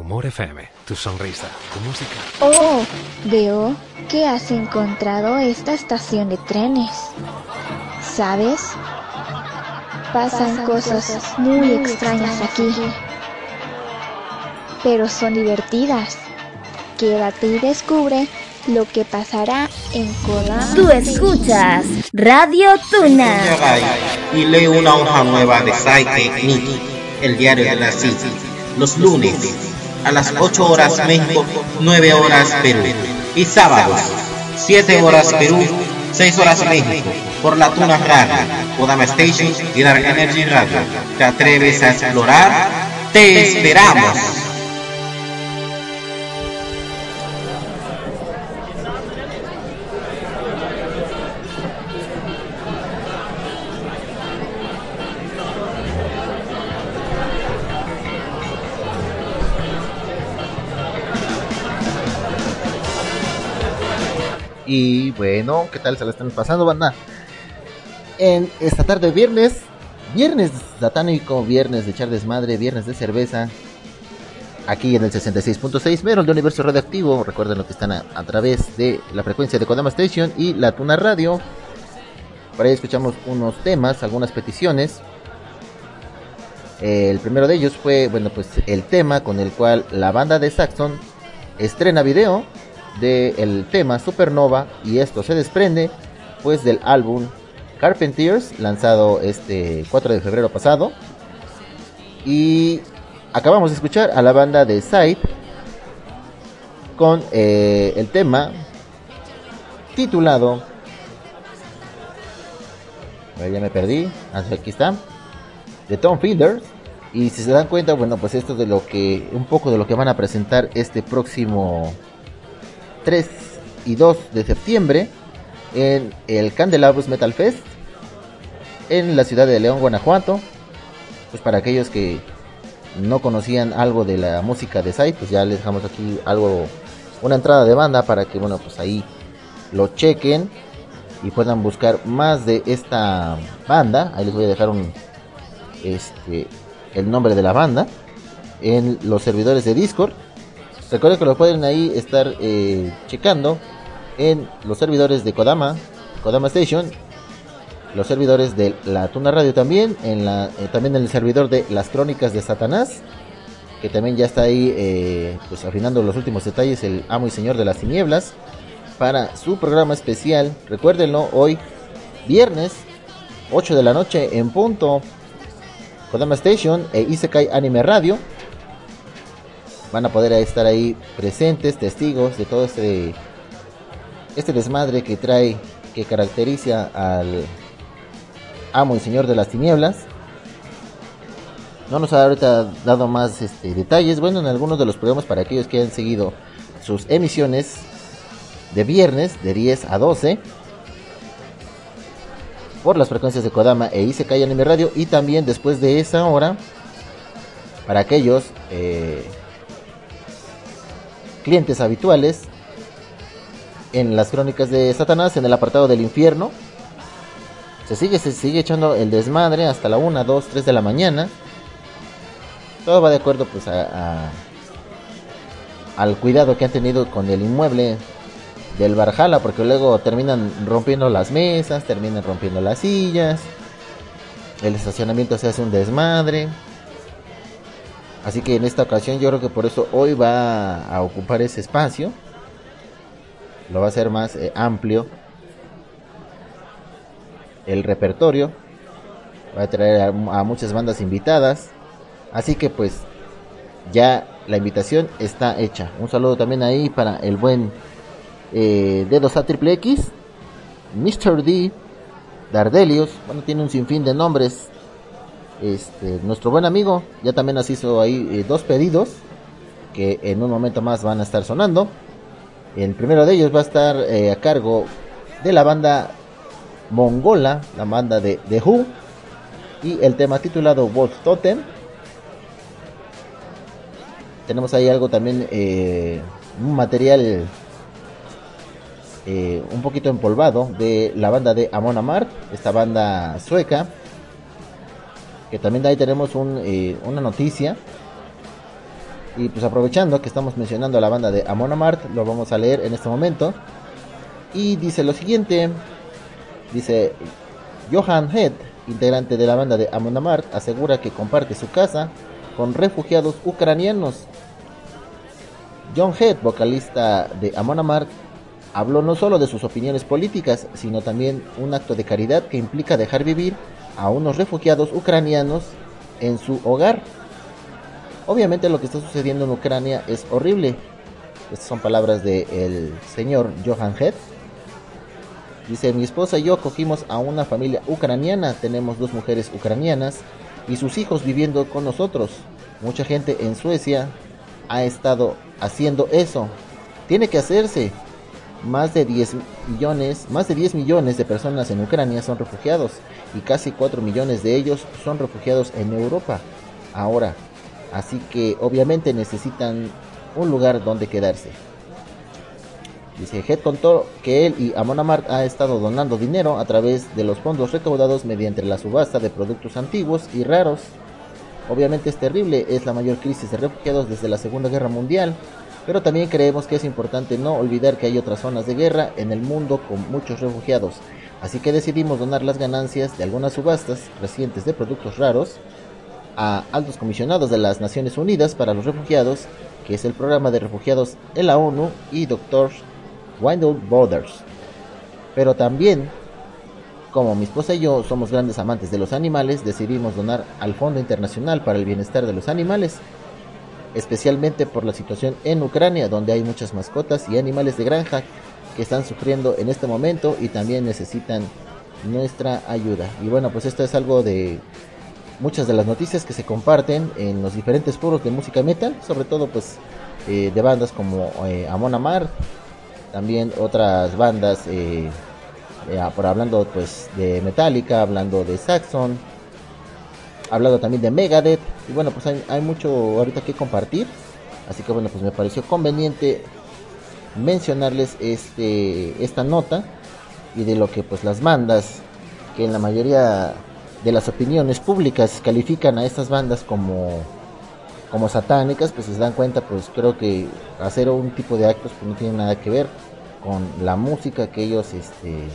Humor FM, tu sonrisa, tu música. Oh, veo que has encontrado esta estación de trenes. ¿Sabes? Pasan cosas muy extrañas aquí. Pero son divertidas. Quédate y descubre lo que pasará en Kodama. Tú escuchas Radio Tuna. y lee una hoja nueva de Saike Nikki, el diario de la City, los lunes a las 8 horas México, 9 horas Perú, y sábados 7 horas Perú, 6 horas México, por la Tuna Radio, Kodama Station y Dark Energy Radio. ¿Te atreves a explorar? ¡Te esperamos! Y bueno, ¿qué tal se la están pasando, banda? En esta tarde de viernes, viernes satánico, viernes de echar desmadre, viernes de cerveza. Aquí en el 66.6 Meron de Universo Radioactivo. Recuerden lo que están a, a través de la frecuencia de Kodama Station y la Tuna Radio. Por ahí escuchamos unos temas, algunas peticiones. El primero de ellos fue, bueno, pues el tema con el cual la banda de Saxon estrena video del tema Supernova y esto se desprende pues del álbum Carpenters lanzado este 4 de febrero pasado. Y acabamos de escuchar a la banda de Side con eh, el tema titulado ya me perdí. Ah, aquí está. De Tom Fielder. Y si se dan cuenta bueno pues esto es de lo que un poco de lo que van a presentar este próximo 3 y 2 de septiembre en el Candelabros Metal Fest en la ciudad de León, Guanajuato. Pues para aquellos que no conocían algo de la música de Sai, pues ya les dejamos aquí algo, una entrada de banda para que, bueno, pues ahí lo chequen y puedan buscar más de esta banda. Ahí les voy a dejar un, este, el nombre de la banda en los servidores de Discord. Recuerden que lo pueden ahí estar eh, checando en los servidores de Kodama, Kodama Station, los servidores de la Tuna Radio también, en eh, también en el servidor de las Crónicas de Satanás, que también ya está ahí eh, pues afinando los últimos detalles el amo y señor de las tinieblas para su programa especial. Recuérdenlo, hoy viernes 8 de la noche en punto. Kodama Station e Isekai Anime Radio van a poder estar ahí presentes, testigos de todo este este desmadre que trae, que caracteriza al amo y señor de las tinieblas. No nos ha ahorita dado más este, detalles. Bueno, en algunos de los programas para aquellos que han seguido sus emisiones de viernes de 10 a 12 por las frecuencias de Kodama e Isekai Anime Radio y también después de esa hora para aquellos eh, clientes habituales en las crónicas de Satanás en el apartado del infierno. Se sigue, se sigue echando el desmadre hasta la 1, 2, 3 de la mañana. Todo va de acuerdo pues a, a- al cuidado que han tenido con el inmueble del Barjala, porque luego terminan rompiendo las mesas, terminan rompiendo las sillas. El estacionamiento se hace un desmadre. Así que en esta ocasión yo creo que por eso hoy va a ocupar ese espacio. Lo va a hacer más eh, amplio. El repertorio. Va a traer a, muchas bandas invitadas. Así que pues ya la invitación está hecha. Un saludo también ahí para el buen eh, Dedos A Triple X, Mr. D, Dardelius. Bueno, tiene un sinfín de nombres. Este, nuestro buen amigo ya también nos hizo ahí eh, dos pedidos que en un momento más van a estar sonando. El primero de ellos va a estar eh, a cargo de la banda mongola, la banda de The Who, y el tema titulado Wolf Totem. Tenemos ahí algo también, eh, un material un poquito empolvado de la banda de Amon Amart, esta banda sueca. Que también de ahí tenemos un, eh, una noticia Y pues aprovechando que estamos mencionando a la banda de Amon Amarth, lo vamos a leer en este momento. Y dice lo siguiente. Dice Johan Head, integrante de la banda de Amon Amarth, asegura que comparte su casa con refugiados ucranianos. John Head, vocalista de Amon Amarth, habló no solo de sus opiniones políticas, sino también un acto de caridad que implica dejar vivir a unos refugiados ucranianos en su hogar. Obviamente lo que está sucediendo en Ucrania es horrible. Estas son palabras del señor Johan Head. Dice, mi esposa y yo cogimos a una familia ucraniana, tenemos dos mujeres ucranianas y sus hijos viviendo con nosotros. Mucha gente en Suecia ha estado haciendo eso. Tiene que hacerse. Más de 10 millones, más de 10 millones de personas en Ucrania son refugiados y casi 4 millones de ellos son refugiados en Europa ahora. Así que obviamente necesitan un lugar donde quedarse. Dice Head contó que él y Amon Amarth ha estado donando dinero a través de los fondos recaudados mediante la subasta de productos antiguos y raros. Obviamente es terrible, es la mayor crisis de refugiados desde la Segunda Guerra Mundial, pero también creemos que es importante no olvidar que hay otras zonas de guerra en el mundo con muchos refugiados. Así que decidimos donar las ganancias de algunas subastas recientes de productos raros a altos comisionados de las Naciones Unidas para los Refugiados, que es el programa de refugiados en la ONU, y Dr. Wendell Borders. Pero también, como mi esposa y yo somos grandes amantes de los animales, decidimos donar al Fondo Internacional para el Bienestar de los Animales, especialmente por la situación en Ucrania, donde hay muchas mascotas y animales de granja que están sufriendo en este momento y también necesitan nuestra ayuda. Y bueno, pues esto es algo de muchas de las noticias que se comparten en los diferentes foros de música metal, sobre todo pues eh, de bandas como eh, Amon Amarth, también otras bandas, eh, eh, por hablando pues de Metallica, hablando de Saxon, hablando también de Megadeth, y bueno pues hay, hay mucho ahorita que compartir, así que bueno pues me pareció conveniente mencionarles este esta nota y de lo que pues las bandas que en la mayoría de las opiniones públicas califican a estas bandas como como satánicas, pues se dan cuenta, pues creo que hacer un tipo de actos pues no tiene nada que ver con la música que ellos este,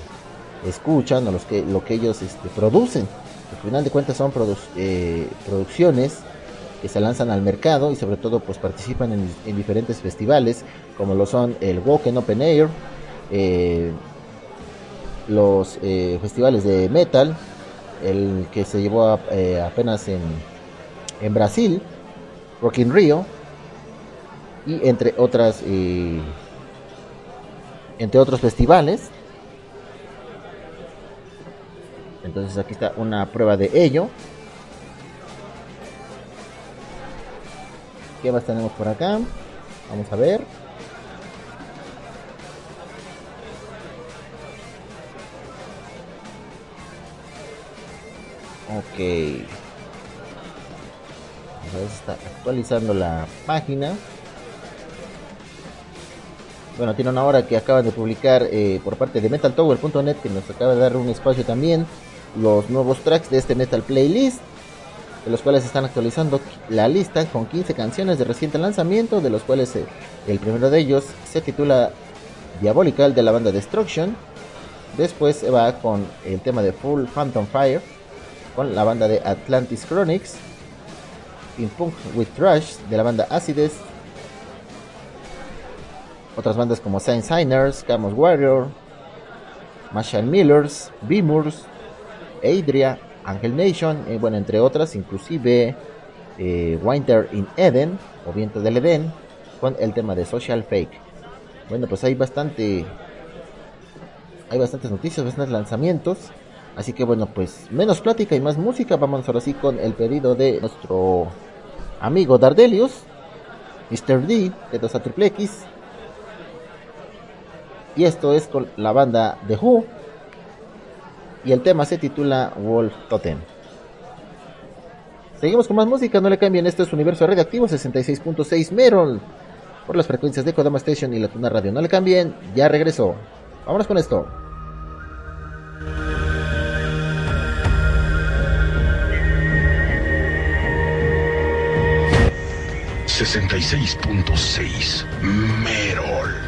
escuchan o los que, lo que ellos este, producen. Al final de cuentas son eh, producciones que se lanzan al mercado y sobre todo pues participan en, en diferentes festivales como lo son el Woken Open Air, eh, los eh, festivales de metal, el que se llevó a, apenas en, en Brasil, Rock in Rio y entre otras entre otros festivales entonces aquí está una prueba de ello. ¿qué más tenemos por acá? vamos a ver. Ok. A está actualizando la página. Bueno, tiene una hora que acaban de publicar eh, por parte de MetalTower.net que nos acaba de dar un espacio también los nuevos tracks de este Metal Playlist, de los cuales están actualizando la lista con 15 canciones de reciente lanzamiento, de los cuales eh, el primero de ellos se titula Diabolical de la banda Destruction. Después va con el tema de Full Phantom Fire, con la banda de Atlantis Chronics, In Punk with Trash de la banda Acides, otras bandas como Saint Signers, Camus Warrior, Marshall Millers, Beamurs, Adria, Angel Nation, eh, bueno, entre otras, inclusive eh, Winter in Eden o Viento del Edén, con el tema de Social Fake. Bueno, pues hay bastante, hay bastantes noticias, bastantes lanzamientos. Así que bueno, pues menos plática y más música. Vamos ahora sí con el pedido de nuestro amigo Dardelius, Mr. D, de 2 a. Y esto es con la banda The Who. Y el tema se titula Wolf Totem. Seguimos con más música, no le cambien. Esto es Universo Radioactivo 66.6 Merol. Por las frecuencias de Kodama Station y la Tuna Radio. No le cambien, ya regresó. Vámonos con esto. 66.6 Merol.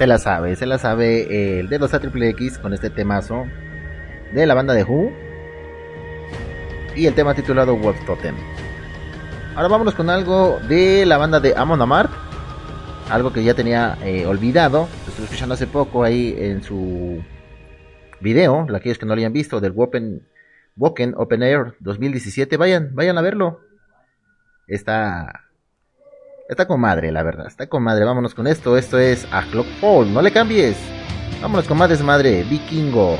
Se la sabe, se la sabe eh, el dedo a triple X con este temazo de la banda de Who y el tema titulado Wolf Totem. Ahora vámonos con algo de la banda de Amon Amart, algo que ya tenía eh, olvidado, lo estuve escuchando hace poco ahí en su video, aquellos que no lo hayan visto, del Woken, Open Air 2017, vayan, vayan a verlo. Está Está con madre, la verdad. Está con madre. Vámonos con esto. Esto es A Clock Fall. No le cambies. Vámonos con más desmadre. Vikingo.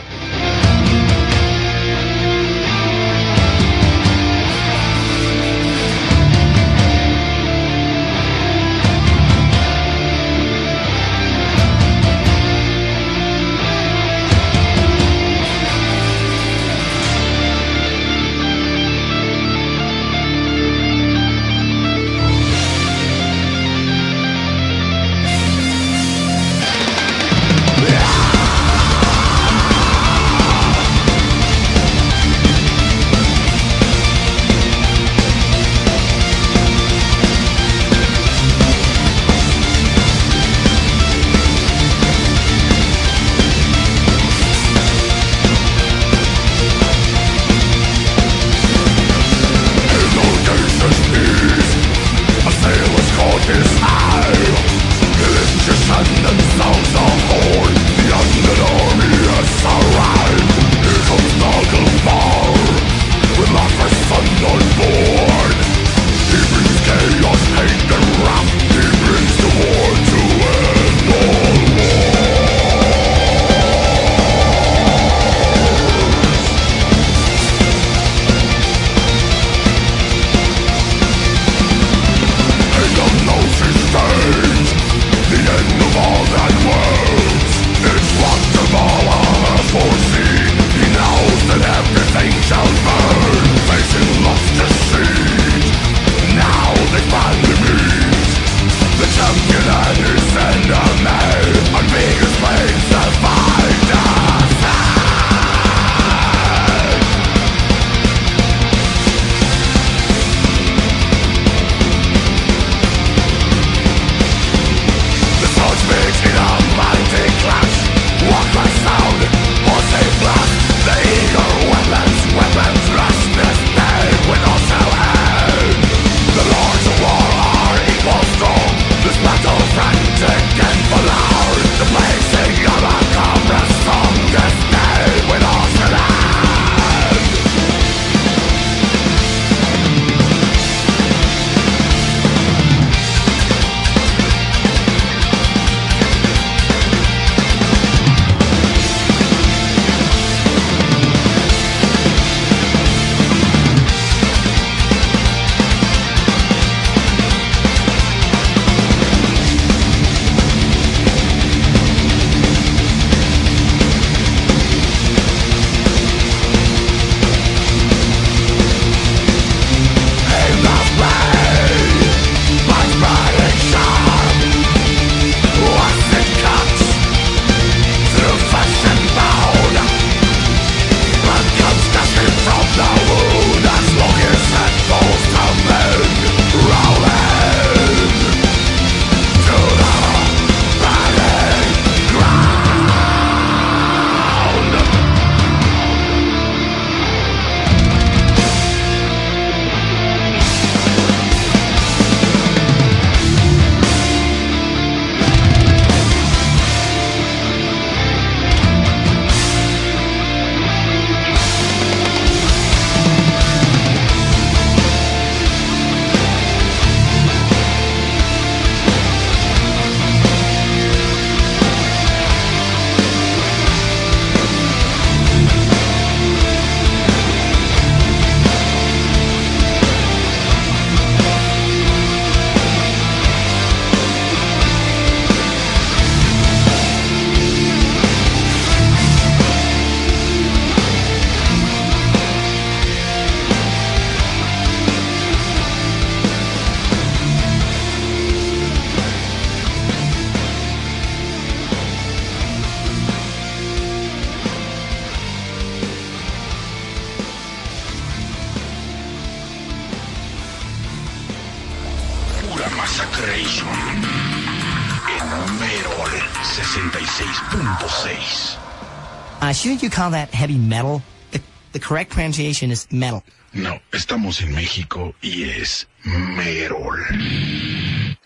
Shouldn't you call that heavy metal? The, the correct pronunciation is metal. No, estamos en México y es Merol.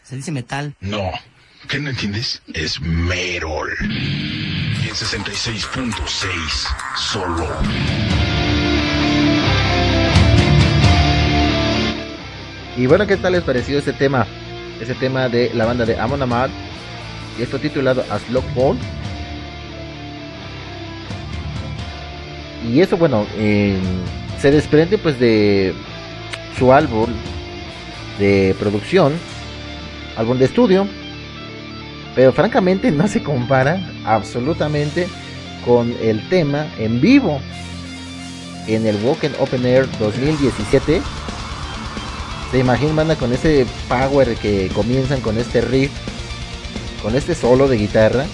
Se dice metal. No, ¿qué no entiendes? Es Merol. Y en 66.6 solo. Y bueno, ¿qué tal les pareció este tema? Ese tema de la banda de Amon Amarth y esto titulado As Lock Ball. Y eso, bueno, eh, se desprende pues de su álbum de producción, álbum de estudio, pero francamente no se compara absolutamente con el tema en vivo en el Woken Open Air 2017. Se imaginan banda con ese power que comienzan con este riff, con este solo de guitarra.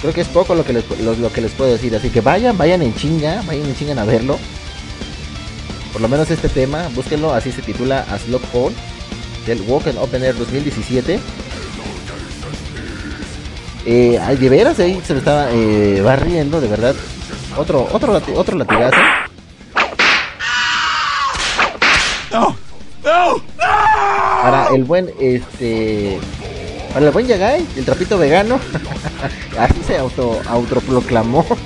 Creo que es poco lo que les, lo, lo que les puedo decir, así que vayan, vayan en chinga, vayan en chinga a verlo. Por lo menos este tema, búsquenlo, así se titula Lock Hall del Woken Open Air 2017. Eh, ay, de veras, ahí se me estaba eh, barriendo, de verdad. Otro, otro, lati- otro latigazo. No, no, Para el buen, este. Para el buen Yagai, el trapito vegano. Así se auto, autoproclamó.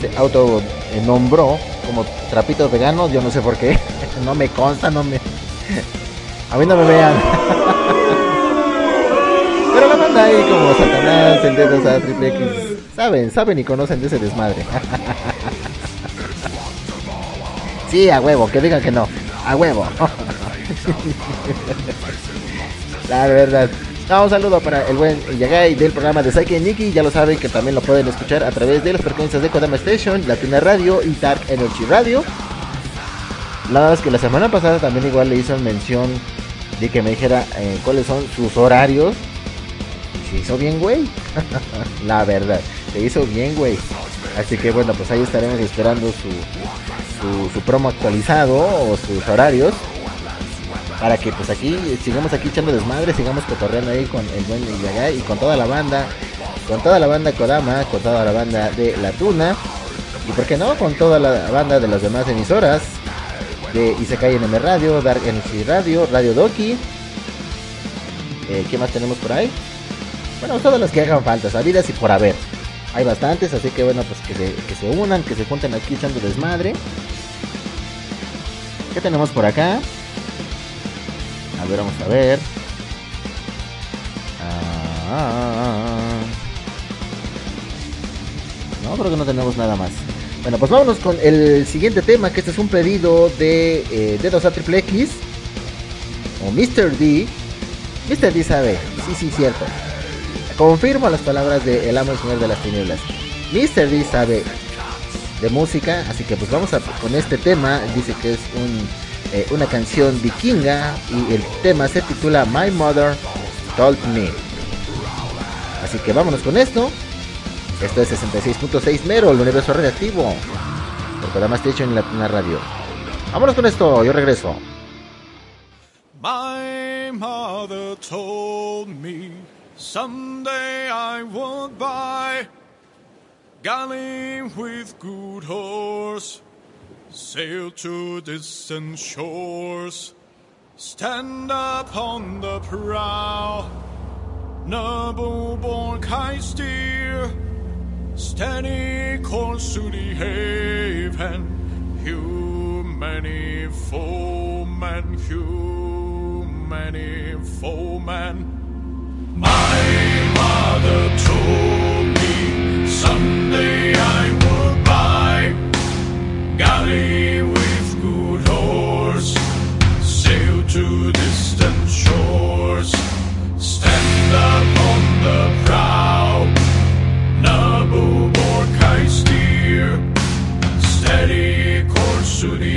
Se auto nombró como trapito vegano. Yo no sé por qué. No me consta, no me. A mí no me vean. Pero la banda ahí como Satanás, el dedos a triple X. Saben, saben y conocen de ese desmadre. Sí, a huevo, que digan que no. A huevo. La verdad. No, un saludo para el buen Yagai del programa de Psyche Nikki. Ya lo saben que también lo pueden escuchar a través de las frecuencias de Kodama Station, Latina Radio y Dark Energy Radio. La verdad es que la semana pasada también igual le hizo mención de que me dijera eh, cuáles son sus horarios. Se hizo bien, güey. la verdad, se hizo bien, güey. Así que bueno, pues ahí estaremos esperando su, su promo actualizado o sus horarios para que pues aquí sigamos aquí echando desmadre, sigamos cotorreando ahí con el buen Yagai y con toda la banda, con toda la banda Kodama, con toda la banda de La Tuna y por qué no, con toda la banda de las demás emisoras de Isekai NM Radio, Dark Energy Radio, Radio Doki. Eh, ¿Qué más tenemos por ahí? Bueno, todas las que hagan falta, sabidas y por haber. Hay bastantes, así que bueno, pues que se, que se unan, que se junten aquí echando desmadre. ¿Qué tenemos por acá? A ver, vamos a ver. Ah, no, creo que no tenemos nada más. Bueno, pues vámonos con el siguiente tema, que este es un pedido de eh, Dedos a Triple X. O Mr. D. Mr. D sabe, sí, sí, cierto. Confirmo las palabras de El Amo y Señor de las Tinieblas. Mr. D sabe de música, así que pues vamos a con este tema. Dice que es un, eh, una canción vikinga y el tema se titula My Mother Told Me. Así que vámonos con esto. Esto es 66.6 Mero, el universo radioactivo. Por Kodama Station en Latina Radio. Vámonos con esto, yo regreso. My mother told me someday I would buy galley with good horse, sail to distant shores, stand upon the prow, noble born I steer, steady course to the haven, humany foemen, humany foemen. My mother told me someday I would buy with good sail to distant shores, stand upon the prow, steady course to the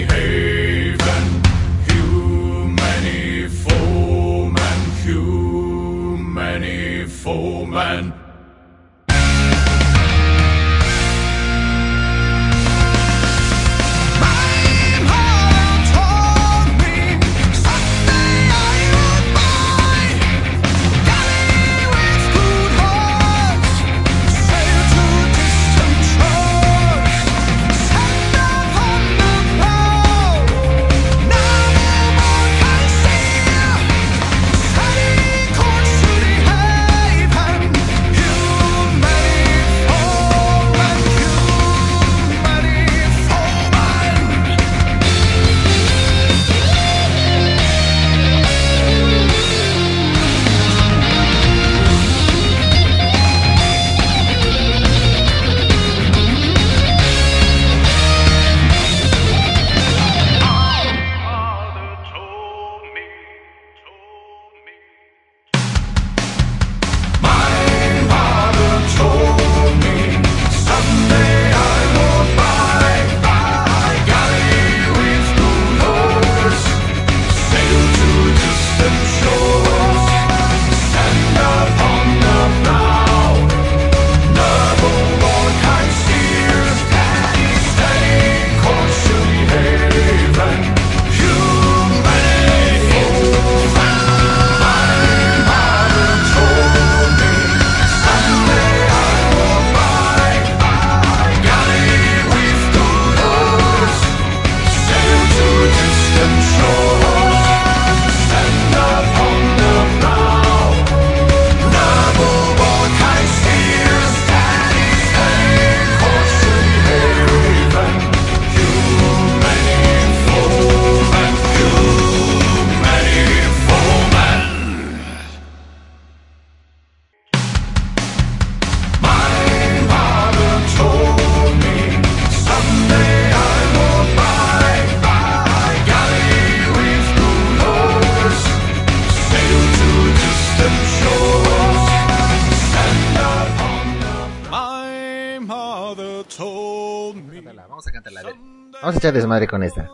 Vamos a echar desmadre con esta.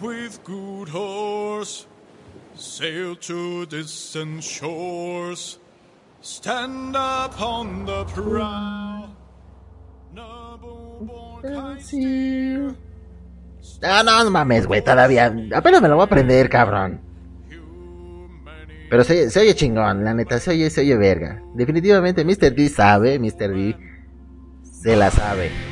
with good horse, sail to distant shores, stand upon the prow. Ah, no, no mames, güey, todavía. Apenas me lo voy a aprender, cabrón. Pero se, se oye chingón, la neta, se oye, se oye verga. Definitivamente Mr. D sabe, Mr. D se la sabe.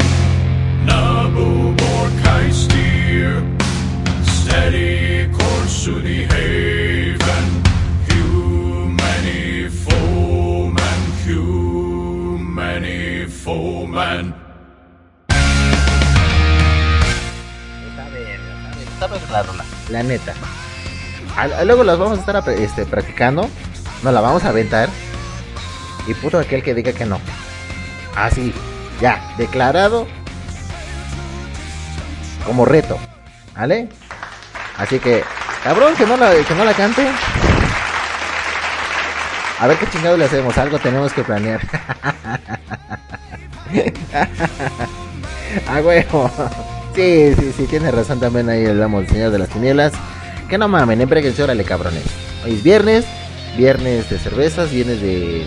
La neta. Al- luego las vamos a estar ap- este, practicando. Nos la vamos a aventar. Y puto aquel que diga que no. Así, ya, declarado como reto. ¿Vale? Así que, cabrón, que no la, que no la cante. A ver qué chingado le hacemos. Algo tenemos que planear. A huevo. Sí, sí, sí, tiene razón también ahí el amo, el señor de las tinieblas. Que no mamen, empréguense, órale cabrones. Hoy es viernes, viernes de cervezas, viernes de,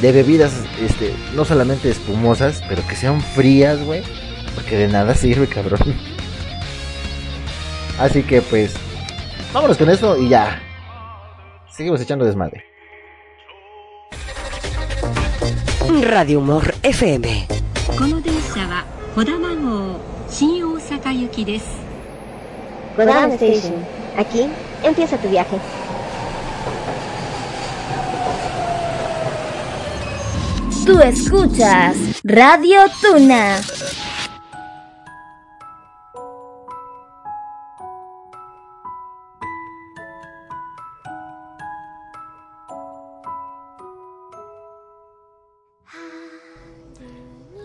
de bebidas, este, no solamente espumosas, pero que sean frías, güey. Porque de nada sirve, cabrón. Así que pues, vámonos con eso y ya. Seguimos echando desmadre. Radio Humor FM. この電車は小玉号 新大阪行きです Kodama Station. Aquí empieza tu viaje. Tú escuchas Radio Tuna.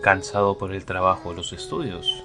Cansado por el trabajo o los estudios.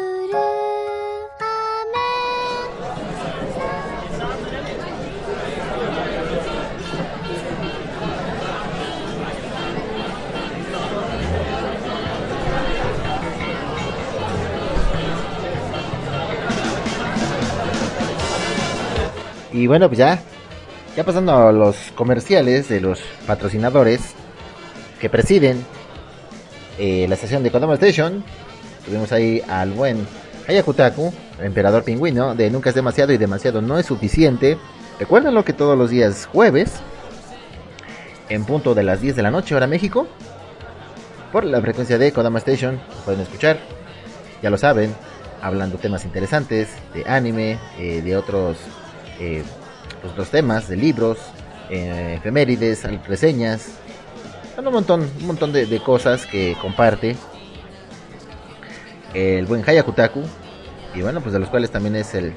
Y bueno, pues ya, ya pasando a los comerciales de los patrocinadores que presiden eh, la estación de Kodama Station, tuvimos ahí al buen Hayakutaku, emperador pingüino, de Nunca es demasiado y demasiado no es suficiente. Recuérdenlo que todos los días jueves, en punto de las 10 de la noche, hora México, por la frecuencia de Kodama Station, pueden escuchar, ya lo saben, hablando temas interesantes de anime, eh, de otros eh, pues, los temas de libros, eh, efemérides, reseñas, un montón, un montón de, de cosas que comparte el buen Hayakutaku y bueno, pues de los cuales también es el,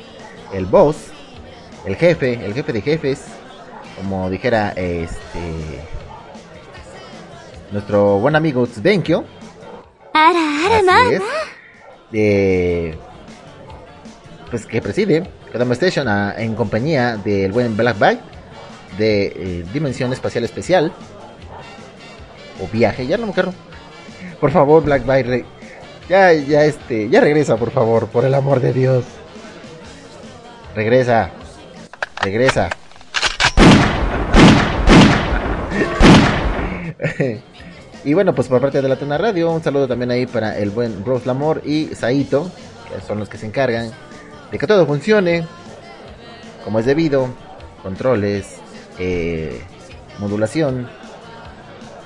el boss, el jefe, el jefe de jefes, como dijera este nuestro buen amigo Tsbenkyo. Así es. De, pues que preside Kodama Station en compañía del buen Black Bite de eh, Dimensión Espacial Especial o Viaje, ya no me acuerdo. Por favor, Black re- ya, ya este, ya regresa, por favor, por el amor de Dios. Regresa, regresa. y bueno, pues por parte de la Tuna Radio, un saludo también ahí para el buen Rose Lamor y Saito, que son los que se encargan de que todo funcione como es debido, controles, eh, modulación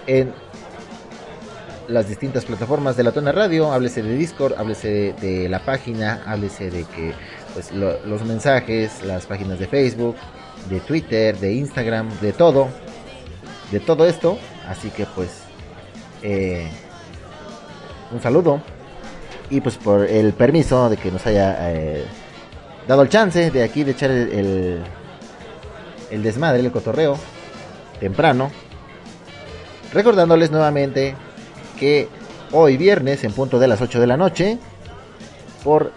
en las distintas plataformas de la Tona Radio, háblese de Discord, háblese de, la página, háblese de que pues lo- los mensajes, las páginas de Facebook, de Twitter, de Instagram, de todo, de todo esto. Así que pues eh, un saludo y pues por el permiso de que nos haya eh, dado el chance de aquí de echar el, el, el desmadre, el cotorreo temprano. Recordándoles nuevamente que hoy viernes en punto de las 8 de la noche por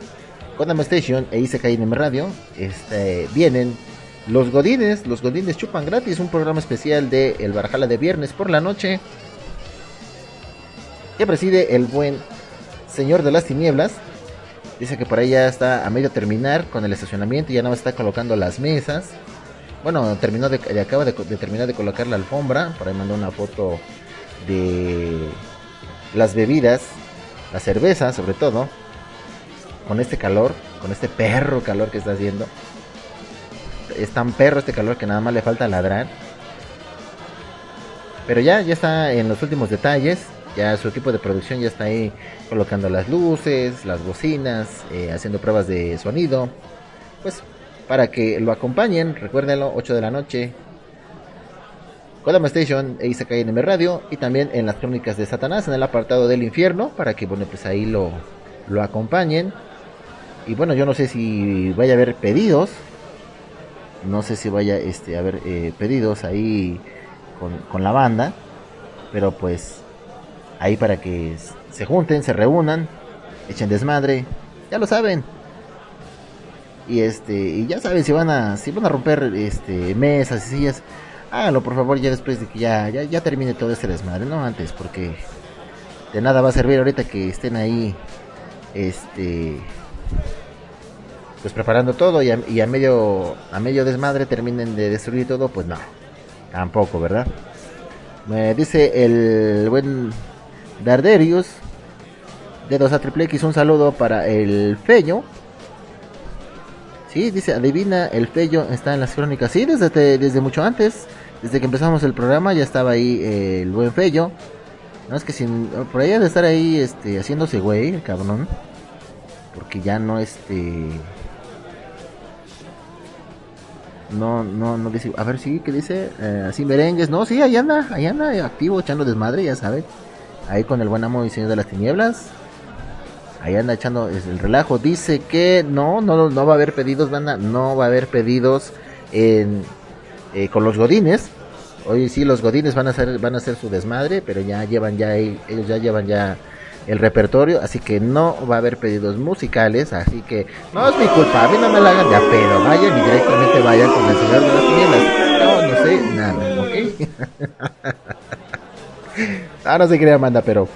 Kodama Station e ICKNM Radio este, vienen los Godines, los Godines chupan gratis, un programa especial de El Barjala de viernes por la noche que preside el buen señor de las tinieblas. Dice que por ahí ya está a medio terminar con el estacionamiento, ya no está colocando las mesas. Bueno, terminó de, acaba de, de terminar de colocar la alfombra. Por ahí mandó una foto de las bebidas, la cerveza sobre todo. Con este calor, con este perro calor que está haciendo. Es tan perro este calor que nada más le falta ladrar. Pero ya, ya está en los últimos detalles. Ya su equipo de producción ya está ahí colocando las luces, las bocinas, eh, haciendo pruebas de sonido. Pues para que lo acompañen, recuérdenlo, 8 de la noche. Kodama Station e Isekai NM Radio y también en las crónicas de Satanás en el apartado del infierno para que bueno pues ahí lo, lo acompañen. Y bueno, yo no sé si vaya a haber pedidos. No sé si vaya este, a haber eh, pedidos ahí con, con la banda. Pero pues ahí para que se junten, se reúnan, echen desmadre, ya lo saben. Y este, y ya saben si van a, si van a romper este mesas y sillas, háganlo por favor ya después de que ya, ya, ya termine todo este desmadre, no antes, porque de nada va a servir ahorita que estén ahí, este, pues preparando todo y a, y a medio, a medio desmadre terminen de destruir todo, pues no, tampoco, ¿verdad? Me dice el buen Darderius de 2 a triple X, un saludo para el Feño. Sí, dice, adivina, el Feño está en las crónicas. Sí, desde, desde mucho antes, desde que empezamos el programa ya estaba ahí el buen Feño. No es que sin, por ahí de estar ahí este, haciéndose güey, el cabrón. Porque ya no este... No, no, no dice, a ver, sí, ¿qué dice? Eh, así merengues, no, sí, ahí anda, ahí anda, activo, echando desmadre, ya saben. Ahí con el buen amo y señor de las tinieblas. Ahí anda echando el relajo. Dice que no, no, no va a haber pedidos, banda, no va a haber pedidos eh, con los godines. Hoy sí, los godines van a hacer, van a hacer su desmadre, pero ya llevan ya, ellos ya llevan ya el repertorio, así que no va a haber pedidos musicales, así que no es mi culpa, a mí no me la hagan de a vayan y directamente vayan con el señor de las tinieblas. No, no sé nada, ¿ok? ah, no se crea manda, pero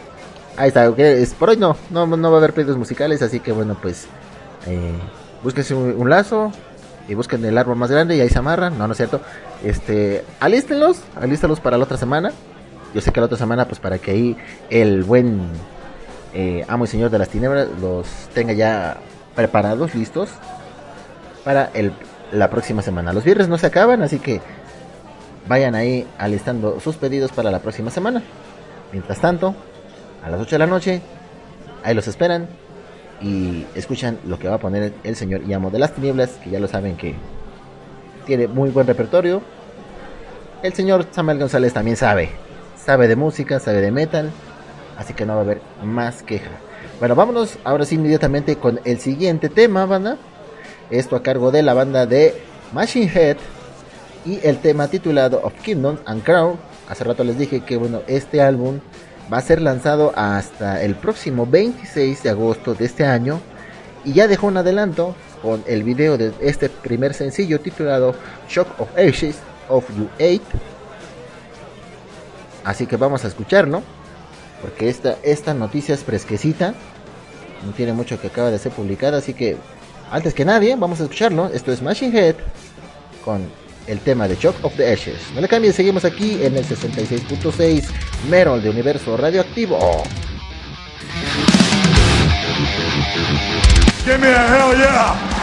ahí está, ok, es, por hoy no, no, no va a haber pedidos musicales, así que bueno, pues eh, búsquense un, un lazo y busquen el árbol más grande y ahí se amarran, no, no es cierto, este, alístenlos, alístenlos para la otra semana, yo sé que la otra semana, pues para que ahí el buen eh, amo y señor de las tinieblas los tenga ya preparados, listos para el, la próxima semana. Los viernes no se acaban, así que vayan ahí alistando sus pedidos para la próxima semana. Mientras tanto, a las 8 de la noche, ahí los esperan y escuchan lo que va a poner el señor y de las tinieblas, que ya lo saben que tiene muy buen repertorio. El señor Samuel González también sabe, sabe de música, sabe de metal, así que no va a haber más queja. Bueno, vámonos ahora sí inmediatamente con el siguiente tema, banda. Esto a cargo de la banda de Machine Head y el tema titulado Of Kingdom and Crown. Hace rato les dije que bueno, este álbum va a ser lanzado hasta el próximo 26 de agosto de este año y ya dejó un adelanto con el video de este primer sencillo titulado Shock of Ashes of You 8. Así que vamos a escucharlo porque esta, esta noticia es fresquecita, no tiene mucho que acaba de ser publicada, así que antes que nadie, vamos a escucharlo. Esto es Machine Head con el tema de Shock of the Ashes. No le cambien, seguimos aquí en el 66.6 Merol de Universo Radioactivo. Give a hell yeah!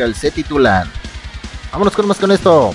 Terrestrial, se titulan. Vámonos con más con esto.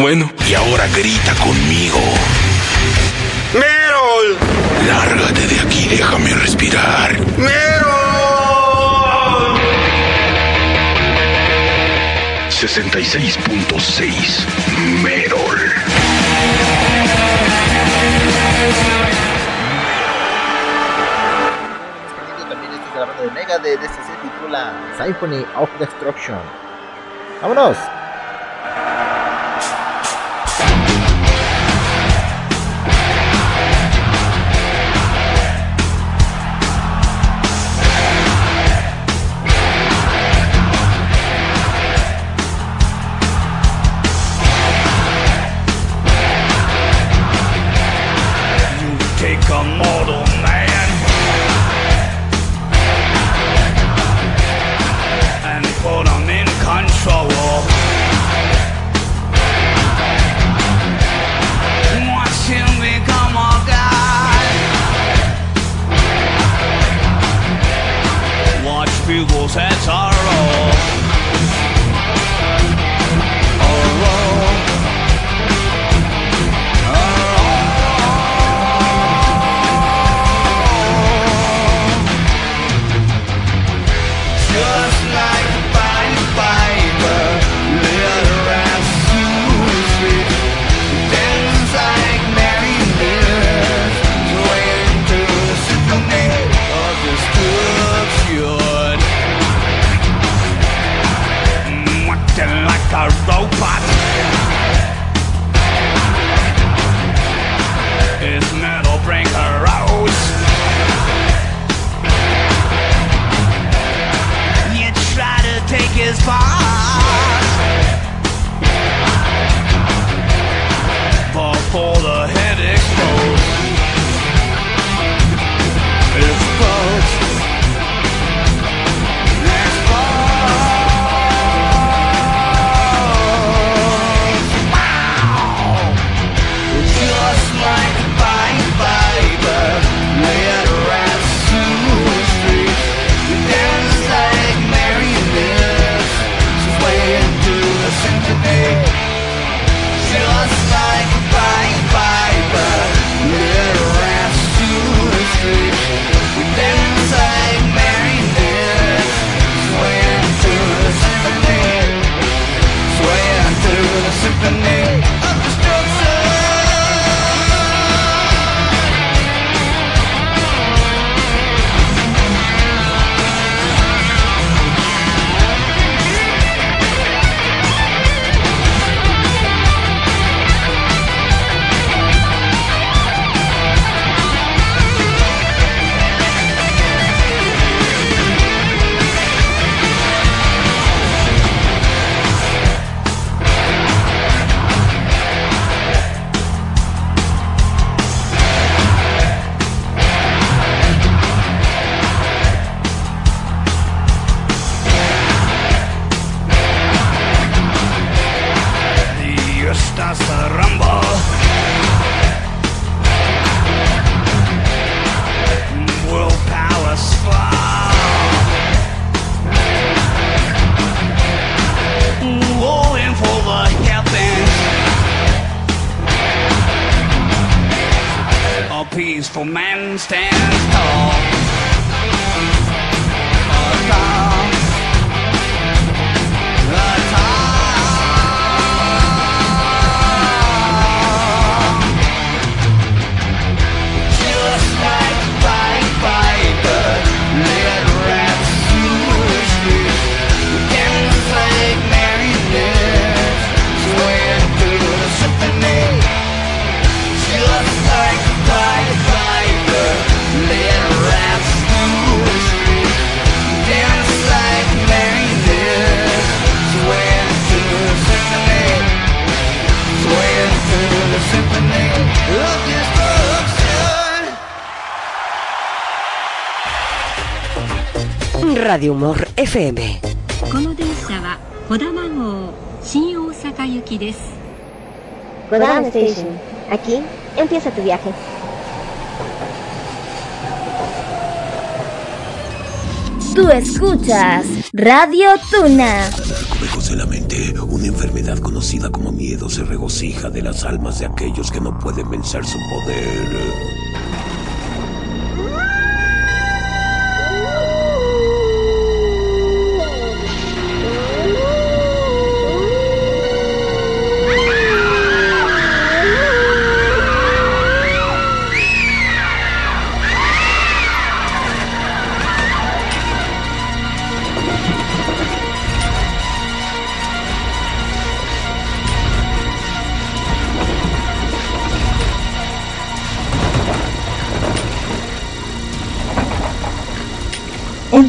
Bueno. Y ahora grita conmigo. ¡Merol! Lárgate de aquí, déjame respirar. ¡Merol! 66.6 Merol. También esto es la banda de Mega de este se titula Symphony of Destruction. ¡Vámonos! Radio Humor FM. この電車は小玉号新大阪行きです Kodama Station. Aquí empieza tu viaje. Tú escuchas Radio Tuna. Lejos de la mente, una enfermedad conocida como miedo se regocija de las almas de aquellos que no pueden vencer su poder.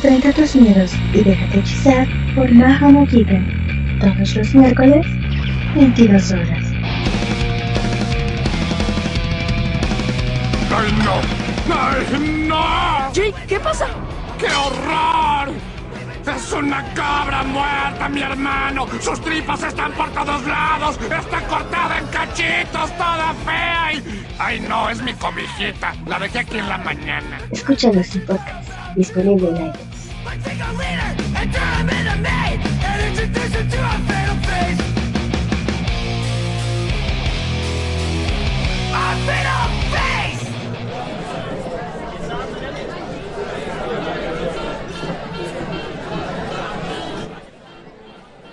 Enfrenta tus miedos y déjate hechizar por Maha Mojita. Todos los miércoles, 22 horas. ¡Ay, no! ¡Ay, no! Jake, ¿qué pasa? ¡Qué horror! ¡Es una cabra muerta, mi hermano! ¡Sus tripas están por todos lados! ¡Está cortada en cachitos, toda fea! Y... ¡Ay, no! Es mi comijita. La dejé aquí en la mañana. Escúchanos en podcast, disponible en iTunes.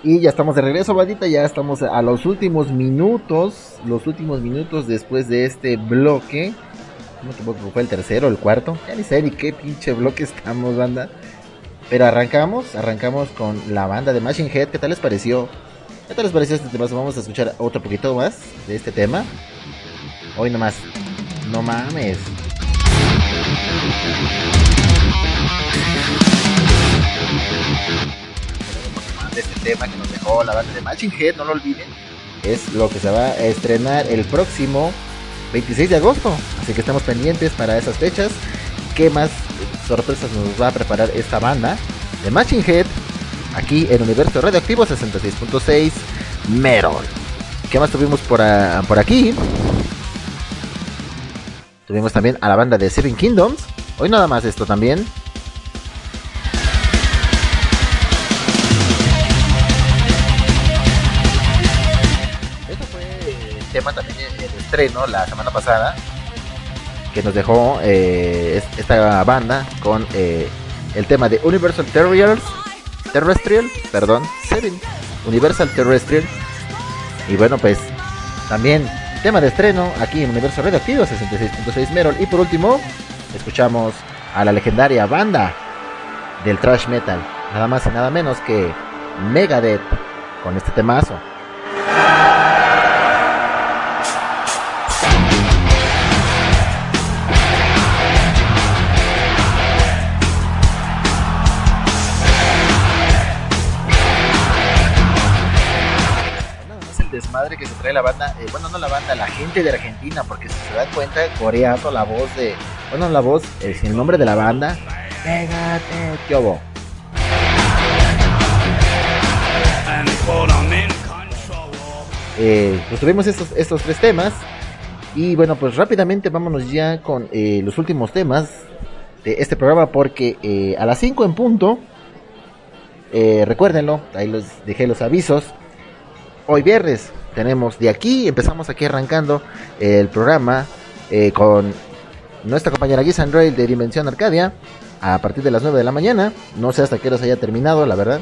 Y ya estamos de regreso, bandita. Ya estamos a los últimos minutos. Los últimos minutos después de este bloque. No me equivoco, fue el tercero, el cuarto. Ya ni sé qué pinche bloque estamos, banda. Pero arrancamos, arrancamos con la banda de Machine Head. ¿Qué tal les pareció? ¿Qué tal les pareció este tema? Vamos a escuchar otro poquito más de este tema. Hoy nomás. No mames. este tema que nos dejó la banda de Matching Head, no lo olviden. Es lo que se va a estrenar el próximo 26 de agosto. Así que estamos pendientes para esas fechas. ¿Qué más sorpresas nos va a preparar esta banda de Matching Head? Aquí en Universo Radioactivo 66.6 Merol. ¿Qué más tuvimos por, por aquí? Tuvimos también a la banda de Seven Kingdoms. Hoy nada más esto también. Esto fue el tema también de estreno la semana pasada. Que nos dejó eh, es- esta banda con eh, el tema de Universal Terrestrials. Terrestrial, perdón. Universal Terrestrial. Y bueno, pues también tema de estreno aquí en Universo Radioactivo 66.6 Merol. Y por último, escuchamos a la legendaria banda del thrash metal. Nada más y nada menos que Megadeth con este temazo. Que se trae la banda, eh, bueno, no la banda, la gente de Argentina, porque si se dan cuenta, coreando la voz de, bueno, la voz, eh, sin el nombre de la banda, Megadeth, ¿qué? Eh, pues tuvimos estos, estos tres temas. Y bueno, pues rápidamente vámonos ya con eh, los últimos temas de este programa. Porque eh, a las 5 en punto, eh, recuérdenlo, ahí les dejé los avisos. Hoy viernes tenemos de aquí, empezamos aquí arrancando el programa eh, con nuestra compañera Giz Rail de Dimensión Arcadia a partir de las 9 de la mañana. No sé hasta qué hora se haya terminado, la verdad.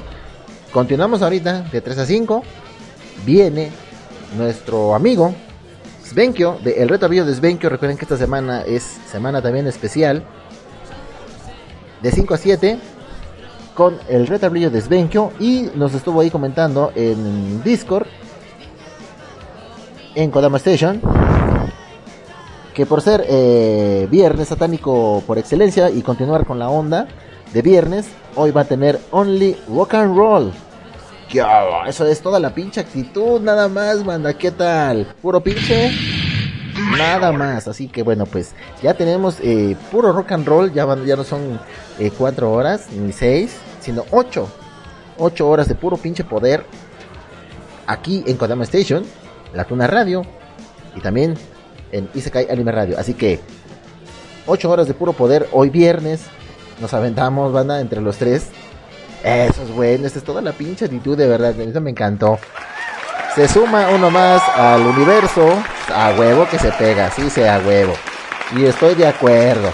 Continuamos ahorita de 3 a 5. Viene nuestro amigo Svenkio de El Reto de Svenkio. Recuerden que esta semana es semana también especial. De 5 a 7 con el retablillo de Svenkio y nos estuvo ahí comentando en Discord en Kodama Station que por ser eh, viernes satánico por excelencia y continuar con la onda de viernes, hoy va a tener Only Rock and Roll. Eso es toda la pinche actitud, nada más, banda. ¿Qué tal? Puro pinche. Nada más, así que bueno, pues ya tenemos eh, puro rock and roll, ya, no son eh, cuatro horas ni seis, siendo 8. 8 horas de puro pinche poder. Aquí en Kodama Station, La Tuna Radio. Y también en Isekai Anime Radio. Así que 8 horas de puro poder hoy viernes. Nos aventamos, banda, entre los tres. Eso es bueno, esta es toda la pinche actitud, de verdad. Eso me encantó. Se suma uno más al universo. A huevo que se pega, sí, sea huevo. Y estoy de acuerdo.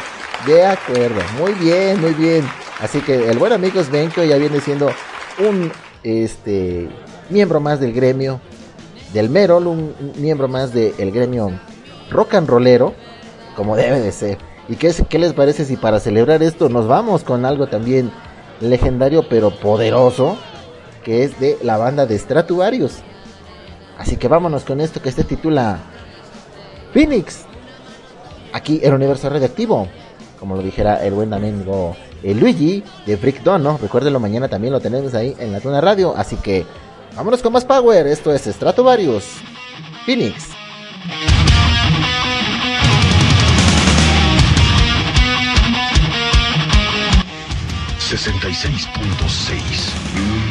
De acuerdo. Muy bien, muy bien. Así que el buen amigo Svenkio ya viene siendo un este miembro más del gremio del Merol, un, miembro más del gremio rock and rollero, como debe de ser. ¿Y qué, qué les parece si para celebrar esto nos vamos con algo también legendario pero poderoso, que es de la banda de Stratovarius? Así que vámonos con esto que se titula Phoenix. Aquí el universo radioactivo. Como lo dijera el buen amigo eh, Luigi de Freak Dawn, ¿no? Mañana también lo tenemos ahí en la Tuna Radio. Así que vámonos con más power. Esto es Stratovarius. Phoenix. 66.6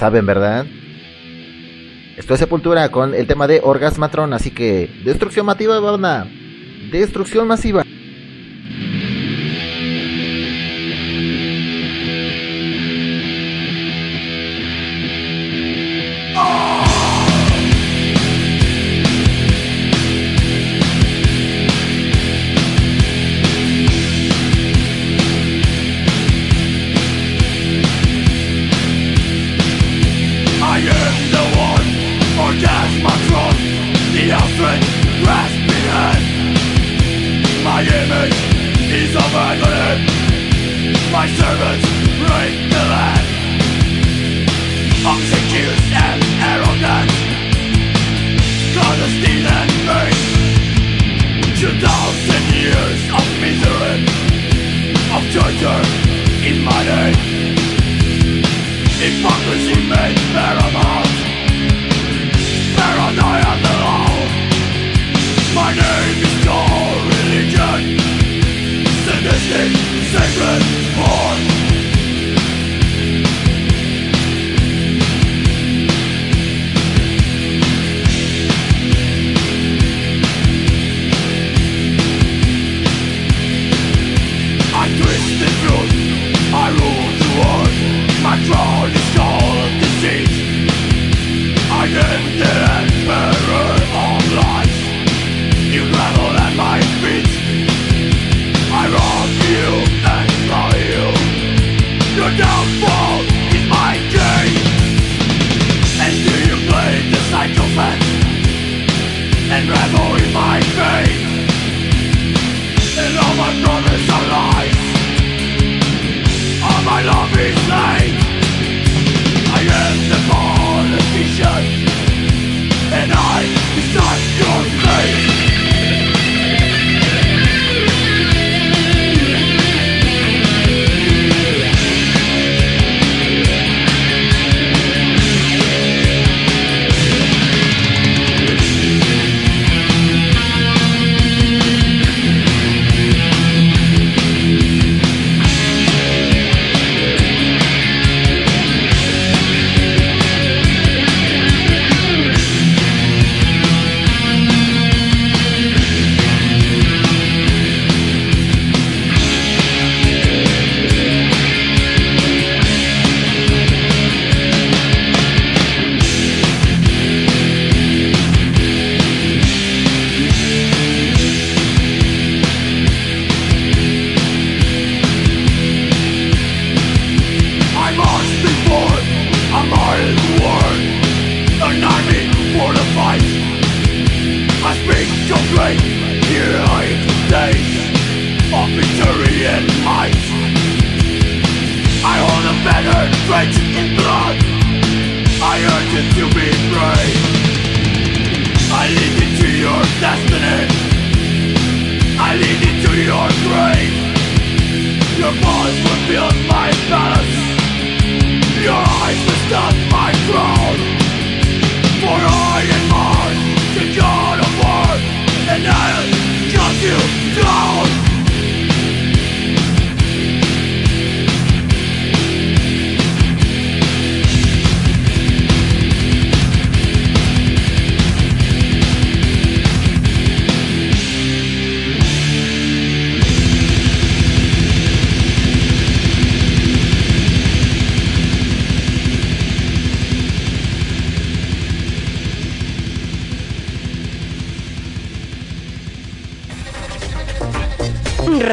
saben, ¿verdad? Esto es Sepultura con el tema de Orgasmatron, así que destrucción masiva, banda. Destrucción masiva. My image is of agony My servants rape the land. Obsequious and arrogant Clandestine and base Two thousand years of misery Of torture in my name. Hypocrisy made paramount Paranoia the law My name is God Sacred heart.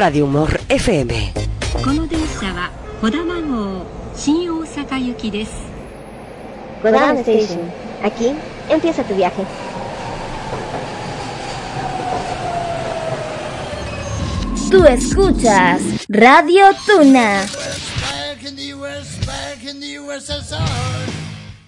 Radio Humor FM. この電車は小玉号新大阪行きです。Godam Station. Aquí empieza tu viaje. Tú escuchas Radio Tuna.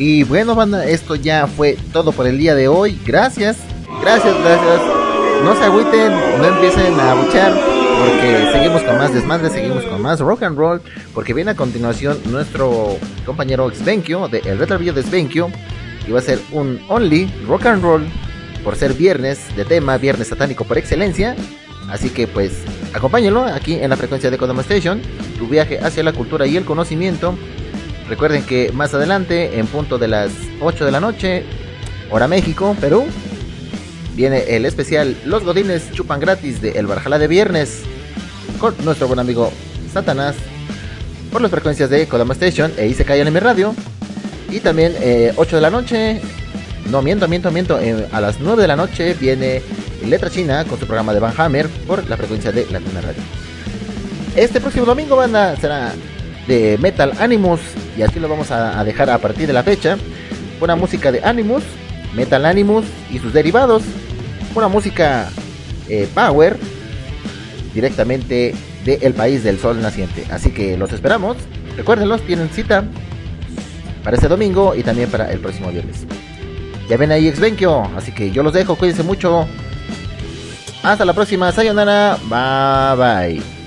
Y bueno, banda, esto ya fue todo por el día de hoy. Gracias, gracias, gracias. No se agüiten, no empiecen a buchar, porque seguimos con más desmadre, seguimos con más rock and roll, porque viene a continuación nuestro compañero Xvenkio de El Retro Video de Xvenkio, y va a ser un only rock and roll por ser viernes de tema, viernes satánico por excelencia. Así que pues acompáñenlo aquí en la frecuencia de Kodama Station, tu viaje hacia la cultura y el conocimiento. Recuerden que más adelante, en punto de las 8 de la noche, hora México, Perú, viene el especial Los Godines chupan gratis de El Barjala de Viernes con nuestro buen amigo Satanás por las frecuencias de Kodama Station e Isekai Anime Radio. Y también eh, 8 de la noche, no miento, miento, miento, eh, a las 9 de la noche viene Letra China con su programa de Van Hammer por la frecuencia de Latina Radio. Este próximo domingo, banda, será de Metal Animus y así lo vamos a, dejar a partir de la fecha. Buena música de Animus, Metal Animus y sus derivados. Una música eh, Power directamente del país del sol naciente. Así que los esperamos. Recuérdenlos, tienen cita para este domingo y también para el próximo viernes. Ya ven ahí Exvenkio, así que yo los dejo, cuídense mucho. Hasta la próxima, sayonara, bye bye.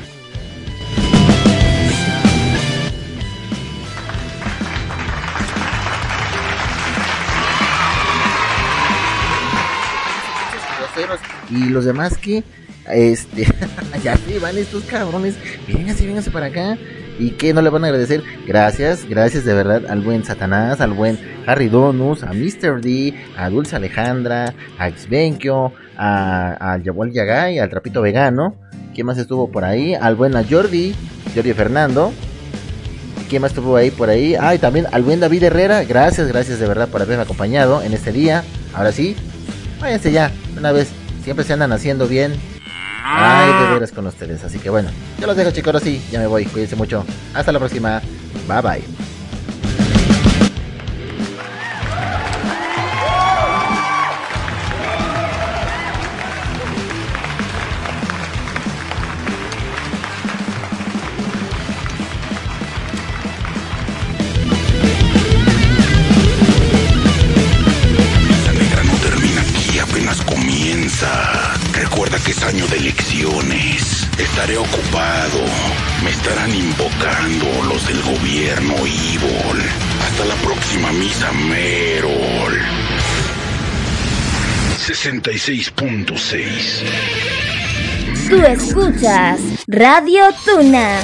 Y los demás que, este, ya se van estos cabrones, vénganse, vénganse para acá. ¿Y qué no le van a agradecer? Gracias, gracias de verdad al buen Satanás, al buen Harry Donus, a Mr. D, a Dulce Alejandra, a Xvenkio, a, a Yawal Yagay, al Trapito Vegano. ¿Quién más estuvo por ahí? Al buen a Jordi, Jordi Fernando. ¿Quién más estuvo ahí por ahí? Ah, y también al buen David Herrera. Gracias, gracias de verdad por haberme acompañado en este día. Ahora sí, váyanse ya, una vez. Siempre se andan haciendo bien. Ay, de veras con ustedes. Así que bueno, yo los dejo chicos, ahora sí, ya me voy. Cuídense mucho. Hasta la próxima. Bye bye. Invocando los del gobierno Evil. Hasta la próxima misa, Merol. 66.6 Tú escuchas Radio Tuna.